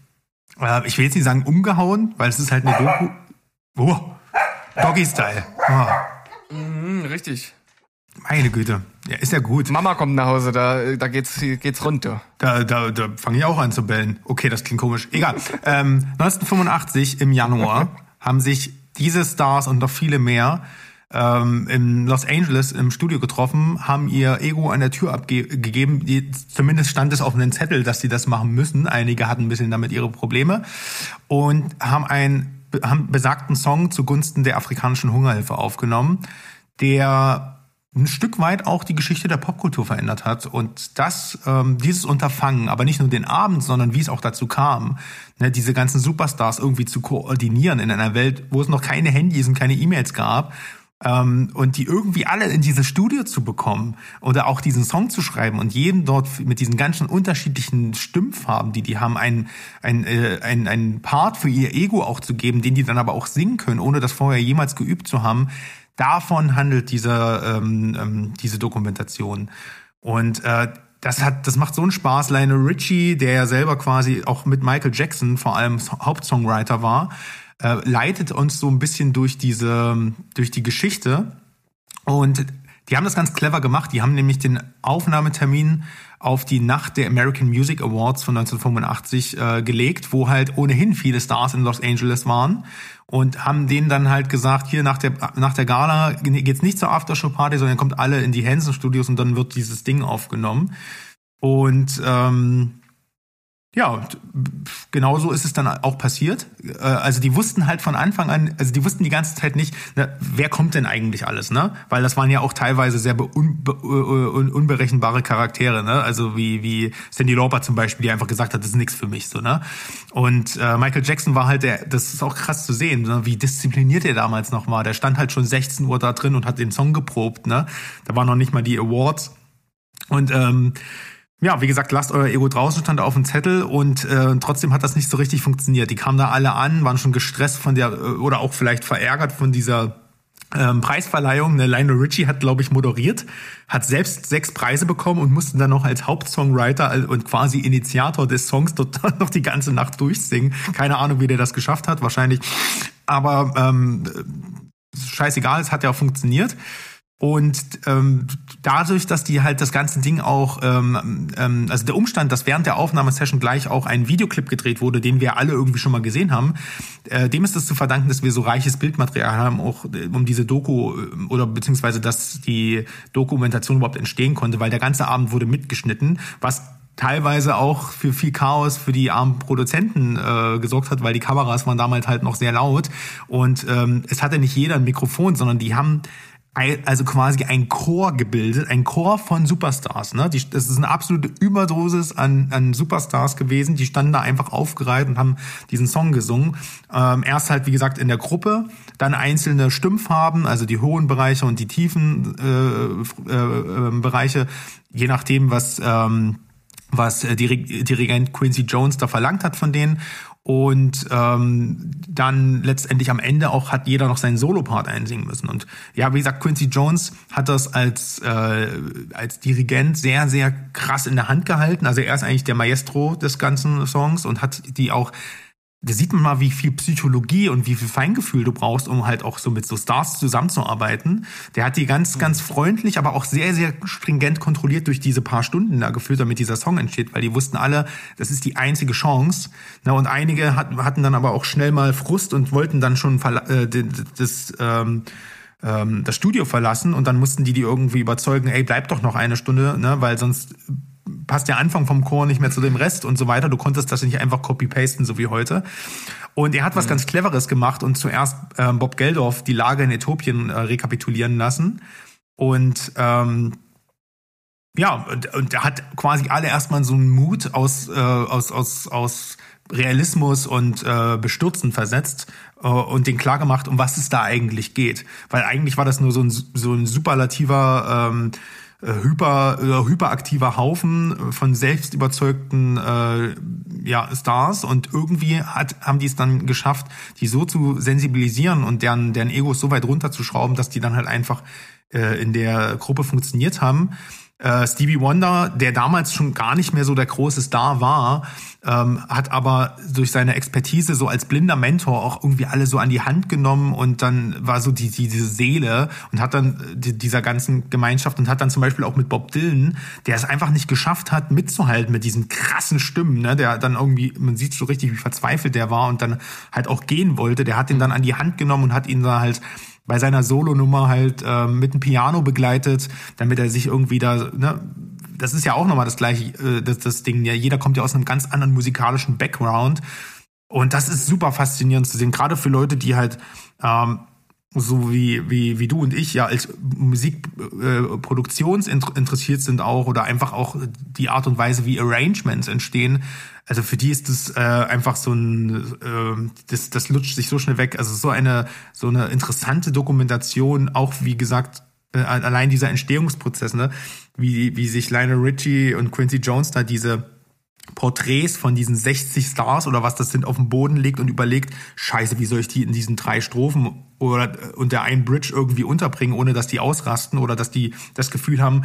äh, ich will jetzt nicht sagen umgehauen, weil es ist halt eine Doku. Oh, Doggy-Style. Oh, Hm, richtig. meine Güte. Ja, ist ja gut. Mama kommt nach Hause, da, da geht's, geht's runter. Da, da, da fange ich auch an zu bellen. Okay, das klingt komisch. Egal. Ähm, 1985 im Januar haben sich diese Stars und noch viele mehr ähm, in Los Angeles im Studio getroffen, haben ihr Ego an der Tür abgegeben. Die, zumindest stand es auf einem Zettel, dass sie das machen müssen. Einige hatten ein bisschen damit ihre Probleme und haben einen haben besagten Song zugunsten der afrikanischen Hungerhilfe aufgenommen, der ein Stück weit auch die Geschichte der Popkultur verändert hat. Und das, ähm, dieses Unterfangen, aber nicht nur den Abend, sondern wie es auch dazu kam, ne, diese ganzen Superstars irgendwie zu koordinieren in einer Welt, wo es noch keine Handys und keine E-Mails gab, ähm, und die irgendwie alle in dieses Studio zu bekommen oder auch diesen Song zu schreiben und jedem dort mit diesen ganzen unterschiedlichen Stimmfarben, die die haben, ein, ein, äh, ein, ein Part für ihr Ego auch zu geben, den die dann aber auch singen können, ohne das vorher jemals geübt zu haben. Davon handelt diese, ähm, ähm, diese Dokumentation. Und äh, das hat, das macht so einen Spaß. Lionel Richie, der ja selber quasi auch mit Michael Jackson vor allem Hauptsongwriter war, äh, leitet uns so ein bisschen durch diese, durch die Geschichte. Und die haben das ganz clever gemacht. Die haben nämlich den Aufnahmetermin auf die Nacht der American Music Awards von 1985 äh, gelegt, wo halt ohnehin viele Stars in Los Angeles waren und haben denen dann halt gesagt, hier nach der nach der Gala geht's nicht zur Aftershow Party, sondern kommt alle in die Hansen Studios und dann wird dieses Ding aufgenommen. Und ähm, ja, genauso ist es dann auch passiert. Äh, also die wussten halt von Anfang an, also die wussten die ganze Zeit nicht, wer kommt denn eigentlich alles, ne? Weil das waren ja auch teilweise sehr unbe un unberechenbare Charaktere, ne? Also wie wie Sandy Lauper zum Beispiel, die einfach gesagt hat, das ist nichts für mich, so ne? Und äh, Michael Jackson war halt der, das ist auch krass zu sehen, ne? wie diszipliniert er damals noch war. Der stand halt schon 16 Uhr da drin und hat den Song geprobt, ne? Da waren noch nicht mal die Awards und ähm, ja, wie gesagt, lasst euer Ego draußen, stand auf dem Zettel und äh, trotzdem hat das nicht so richtig funktioniert. Die kamen da alle an, waren schon gestresst von der, äh, oder auch vielleicht verärgert von dieser ähm, Preisverleihung. Ne, Lionel Richie hat, glaube ich, moderiert, hat selbst sechs Preise bekommen und musste dann noch als Hauptsongwriter und quasi Initiator des Songs dort (laughs) noch die ganze Nacht durchsingen. Keine Ahnung, wie der das geschafft hat, wahrscheinlich. Aber ähm, scheißegal, es hat ja auch funktioniert. Und ähm, dadurch, dass die halt das ganze Ding auch, ähm, ähm, also der Umstand, dass während der Aufnahmesession gleich auch ein Videoclip gedreht wurde, den wir alle irgendwie schon mal gesehen haben, äh, dem ist es zu verdanken, dass wir so reiches Bildmaterial haben, auch äh, um diese Doku äh, oder beziehungsweise dass die Dokumentation überhaupt entstehen konnte, weil der ganze Abend wurde mitgeschnitten, was teilweise auch für viel Chaos für die armen Produzenten äh, gesorgt hat, weil die Kameras waren damals halt noch sehr laut. Und ähm, es hatte nicht jeder ein Mikrofon, sondern die haben also quasi ein Chor gebildet, ein Chor von Superstars. Ne? Die, das ist eine absolute Überdosis an, an Superstars gewesen. Die standen da einfach aufgereiht und haben diesen Song gesungen. Ähm, erst halt, wie gesagt, in der Gruppe, dann einzelne Stimmfarben, also die hohen Bereiche und die tiefen äh, äh, äh, Bereiche, je nachdem, was... Ähm, was Dirigent Quincy Jones da verlangt hat von denen. Und ähm, dann letztendlich am Ende auch hat jeder noch seinen Solo-Part einsingen müssen. Und ja, wie gesagt, Quincy Jones hat das als, äh, als Dirigent sehr, sehr krass in der Hand gehalten. Also er ist eigentlich der Maestro des ganzen Songs und hat die auch da sieht man mal, wie viel Psychologie und wie viel Feingefühl du brauchst, um halt auch so mit so Stars zusammenzuarbeiten. Der hat die ganz, mhm. ganz freundlich, aber auch sehr, sehr stringent kontrolliert durch diese paar Stunden da geführt, damit dieser Song entsteht, weil die wussten alle, das ist die einzige Chance. Na, und einige hatten dann aber auch schnell mal Frust und wollten dann schon äh, das, ähm, ähm, das Studio verlassen und dann mussten die die irgendwie überzeugen, ey, bleib doch noch eine Stunde, ne, weil sonst passt der Anfang vom Chor nicht mehr zu dem Rest und so weiter. Du konntest das nicht einfach copy-pasten, so wie heute. Und er hat was mhm. ganz Cleveres gemacht und zuerst äh, Bob Geldorf die Lage in Äthiopien äh, rekapitulieren lassen. Und ähm, ja, und, und er hat quasi alle erstmal so einen Mut aus, äh, aus, aus, aus Realismus und äh, Bestürzen versetzt äh, und den klar gemacht, um was es da eigentlich geht. Weil eigentlich war das nur so ein, so ein superlativer ähm, äh, hyper, äh, hyperaktiver Haufen von selbst überzeugten äh, ja, Stars und irgendwie hat, haben die es dann geschafft, die so zu sensibilisieren und deren, deren Egos so weit runterzuschrauben, dass die dann halt einfach äh, in der Gruppe funktioniert haben. Äh, Stevie Wonder, der damals schon gar nicht mehr so der große Star war, ähm, hat aber durch seine Expertise so als blinder Mentor auch irgendwie alle so an die Hand genommen und dann war so die, die diese Seele und hat dann die, dieser ganzen Gemeinschaft und hat dann zum Beispiel auch mit Bob Dylan, der es einfach nicht geschafft hat, mitzuhalten mit diesen krassen Stimmen, ne, der dann irgendwie, man sieht so richtig, wie verzweifelt der war und dann halt auch gehen wollte, der hat ihn dann an die Hand genommen und hat ihn da halt bei seiner Solonummer halt äh, mit dem Piano begleitet, damit er sich irgendwie da, ne, das ist ja auch nochmal das gleiche, äh, das, das Ding, ja, jeder kommt ja aus einem ganz anderen musikalischen Background. Und das ist super faszinierend zu sehen, gerade für Leute, die halt ähm, so wie, wie, wie du und ich ja als Musikproduktions äh, sind auch oder einfach auch die Art und Weise, wie Arrangements entstehen. Also für die ist das äh, einfach so ein, äh, das, das lutscht sich so schnell weg. Also so eine, so eine interessante Dokumentation, auch wie gesagt, äh, allein dieser Entstehungsprozess, ne? wie, wie sich Lionel Richie und Quincy Jones da diese Porträts von diesen 60 Stars oder was das sind auf dem Boden legt und überlegt, scheiße, wie soll ich die in diesen drei Strophen oder und der einen Bridge irgendwie unterbringen, ohne dass die ausrasten oder dass die das Gefühl haben,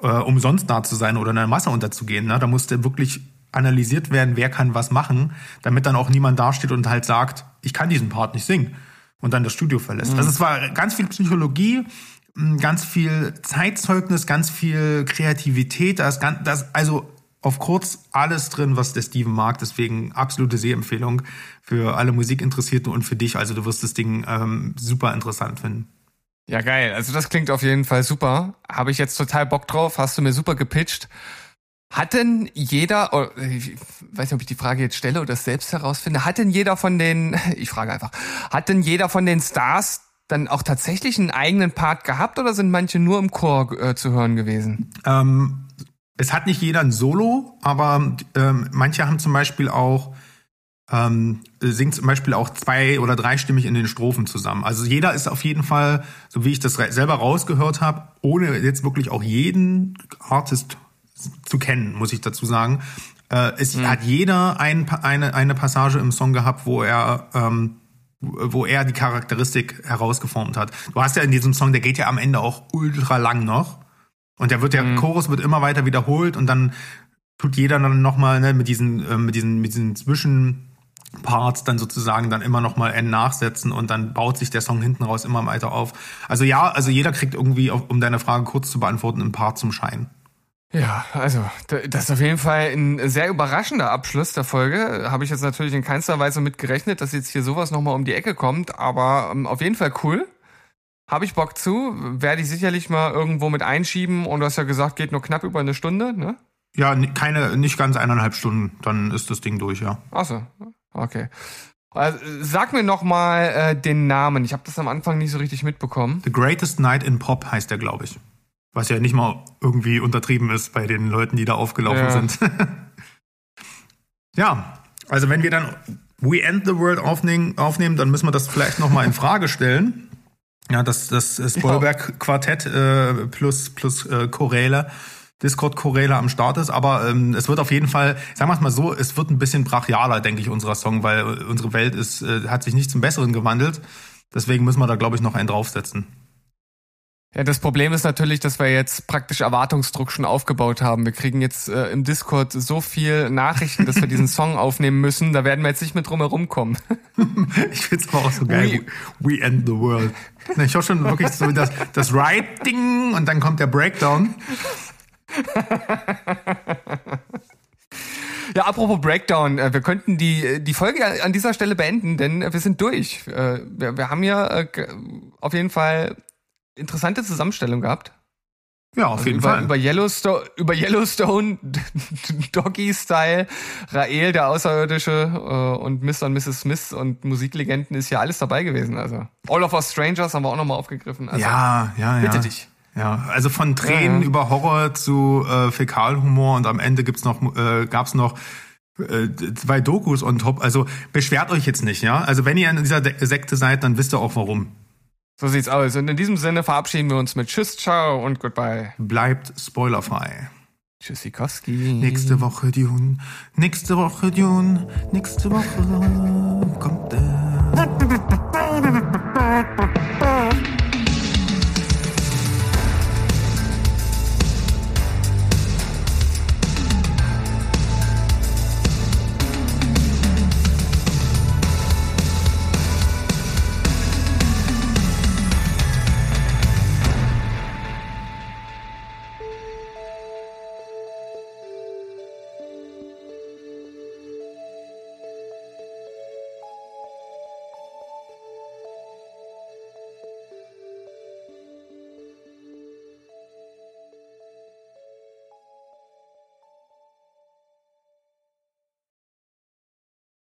äh, umsonst da zu sein oder in der Masse unterzugehen. Ne? Da musste wirklich analysiert werden, wer kann was machen, damit dann auch niemand dasteht und halt sagt, ich kann diesen Part nicht singen und dann das Studio verlässt. Mhm. Also es war ganz viel Psychologie, ganz viel Zeitzeugnis, ganz viel Kreativität, das, das also auf kurz alles drin, was der Steven mag. Deswegen absolute Sehempfehlung für alle Musikinteressierten und für dich. Also du wirst das Ding ähm, super interessant finden. Ja, geil. Also das klingt auf jeden Fall super. Habe ich jetzt total Bock drauf. Hast du mir super gepitcht. Hat denn jeder, oh, ich weiß nicht, ob ich die Frage jetzt stelle oder selbst herausfinde, hat denn jeder von den, (laughs) ich frage einfach, hat denn jeder von den Stars dann auch tatsächlich einen eigenen Part gehabt oder sind manche nur im Chor äh, zu hören gewesen? Ähm, es hat nicht jeder ein Solo, aber ähm, manche haben zum Beispiel auch ähm, singt zum Beispiel auch zwei- oder dreistimmig in den Strophen zusammen. Also jeder ist auf jeden Fall, so wie ich das selber rausgehört habe, ohne jetzt wirklich auch jeden Artist zu kennen, muss ich dazu sagen. Äh, es mhm. hat jeder ein, eine, eine Passage im Song gehabt, wo er ähm, wo er die Charakteristik herausgeformt hat. Du hast ja in diesem Song, der geht ja am Ende auch ultra lang noch. Und der wird der mhm. Chorus wird immer weiter wiederholt und dann tut jeder dann nochmal ne, mit diesen, äh, mit diesen, mit diesen Zwischenparts dann sozusagen dann immer nochmal N nachsetzen und dann baut sich der Song hinten raus immer weiter auf. Also ja, also jeder kriegt irgendwie, um deine Frage kurz zu beantworten, ein Part zum Schein. Ja, also das ist auf jeden Fall ein sehr überraschender Abschluss der Folge. Habe ich jetzt natürlich in keinster Weise mit gerechnet, dass jetzt hier sowas nochmal um die Ecke kommt, aber ähm, auf jeden Fall cool. Habe ich Bock zu, werde ich sicherlich mal irgendwo mit einschieben und du hast ja gesagt, geht nur knapp über eine Stunde, ne? Ja, keine, nicht ganz eineinhalb Stunden, dann ist das Ding durch, ja. Achso, okay. Also, sag mir noch mal äh, den Namen. Ich habe das am Anfang nicht so richtig mitbekommen. The Greatest Night in Pop heißt der, glaube ich. Was ja nicht mal irgendwie untertrieben ist bei den Leuten, die da aufgelaufen ja. sind. (laughs) ja, also wenn wir dann We End the World aufnehmen, aufnehmen dann müssen wir das vielleicht noch mal in Frage stellen. Ja, das, das Spoilberg-Quartett äh, plus, plus äh, Choräle, Discord-Choräle am Start ist. Aber ähm, es wird auf jeden Fall, sagen wir es mal so, es wird ein bisschen brachialer, denke ich, unserer Song, weil unsere Welt ist, äh, hat sich nicht zum Besseren gewandelt. Deswegen müssen wir da, glaube ich, noch einen draufsetzen. Ja, das Problem ist natürlich, dass wir jetzt praktisch Erwartungsdruck schon aufgebaut haben. Wir kriegen jetzt äh, im Discord so viel Nachrichten, dass wir diesen (laughs) Song aufnehmen müssen. Da werden wir jetzt nicht mit drum herum kommen. (laughs) ich find's aber auch so geil. We, we end the world. Ich höre schon wirklich so das, das Writing und dann kommt der Breakdown. Ja, apropos Breakdown, äh, wir könnten die, die Folge an dieser Stelle beenden, denn wir sind durch. Äh, wir, wir haben ja äh, auf jeden Fall interessante Zusammenstellung gehabt. Ja, auf also jeden über, Fall. Über Yellowstone, über Yellowstone, (laughs) Doggy-Style, Rael, der Außerirdische äh, und Mr. und Mrs. Smith und Musiklegenden ist ja alles dabei gewesen. Also All of Us Strangers haben wir auch nochmal aufgegriffen. Also, ja, ja, ja. Bitte dich. Ja, also von Tränen ja. über Horror zu äh, Fäkalhumor und am Ende gibt's noch, äh, gab's noch äh, zwei Dokus on top. Also beschwert euch jetzt nicht, ja. Also wenn ihr in dieser Sekte seid, dann wisst ihr auch warum. So sieht's aus. Und in diesem Sinne verabschieden wir uns mit Tschüss, ciao und goodbye. Bleibt spoilerfrei. Tschüssikowski. Nächste Woche Dune. Nächste Woche Dune. Nächste Woche kommt er. (laughs)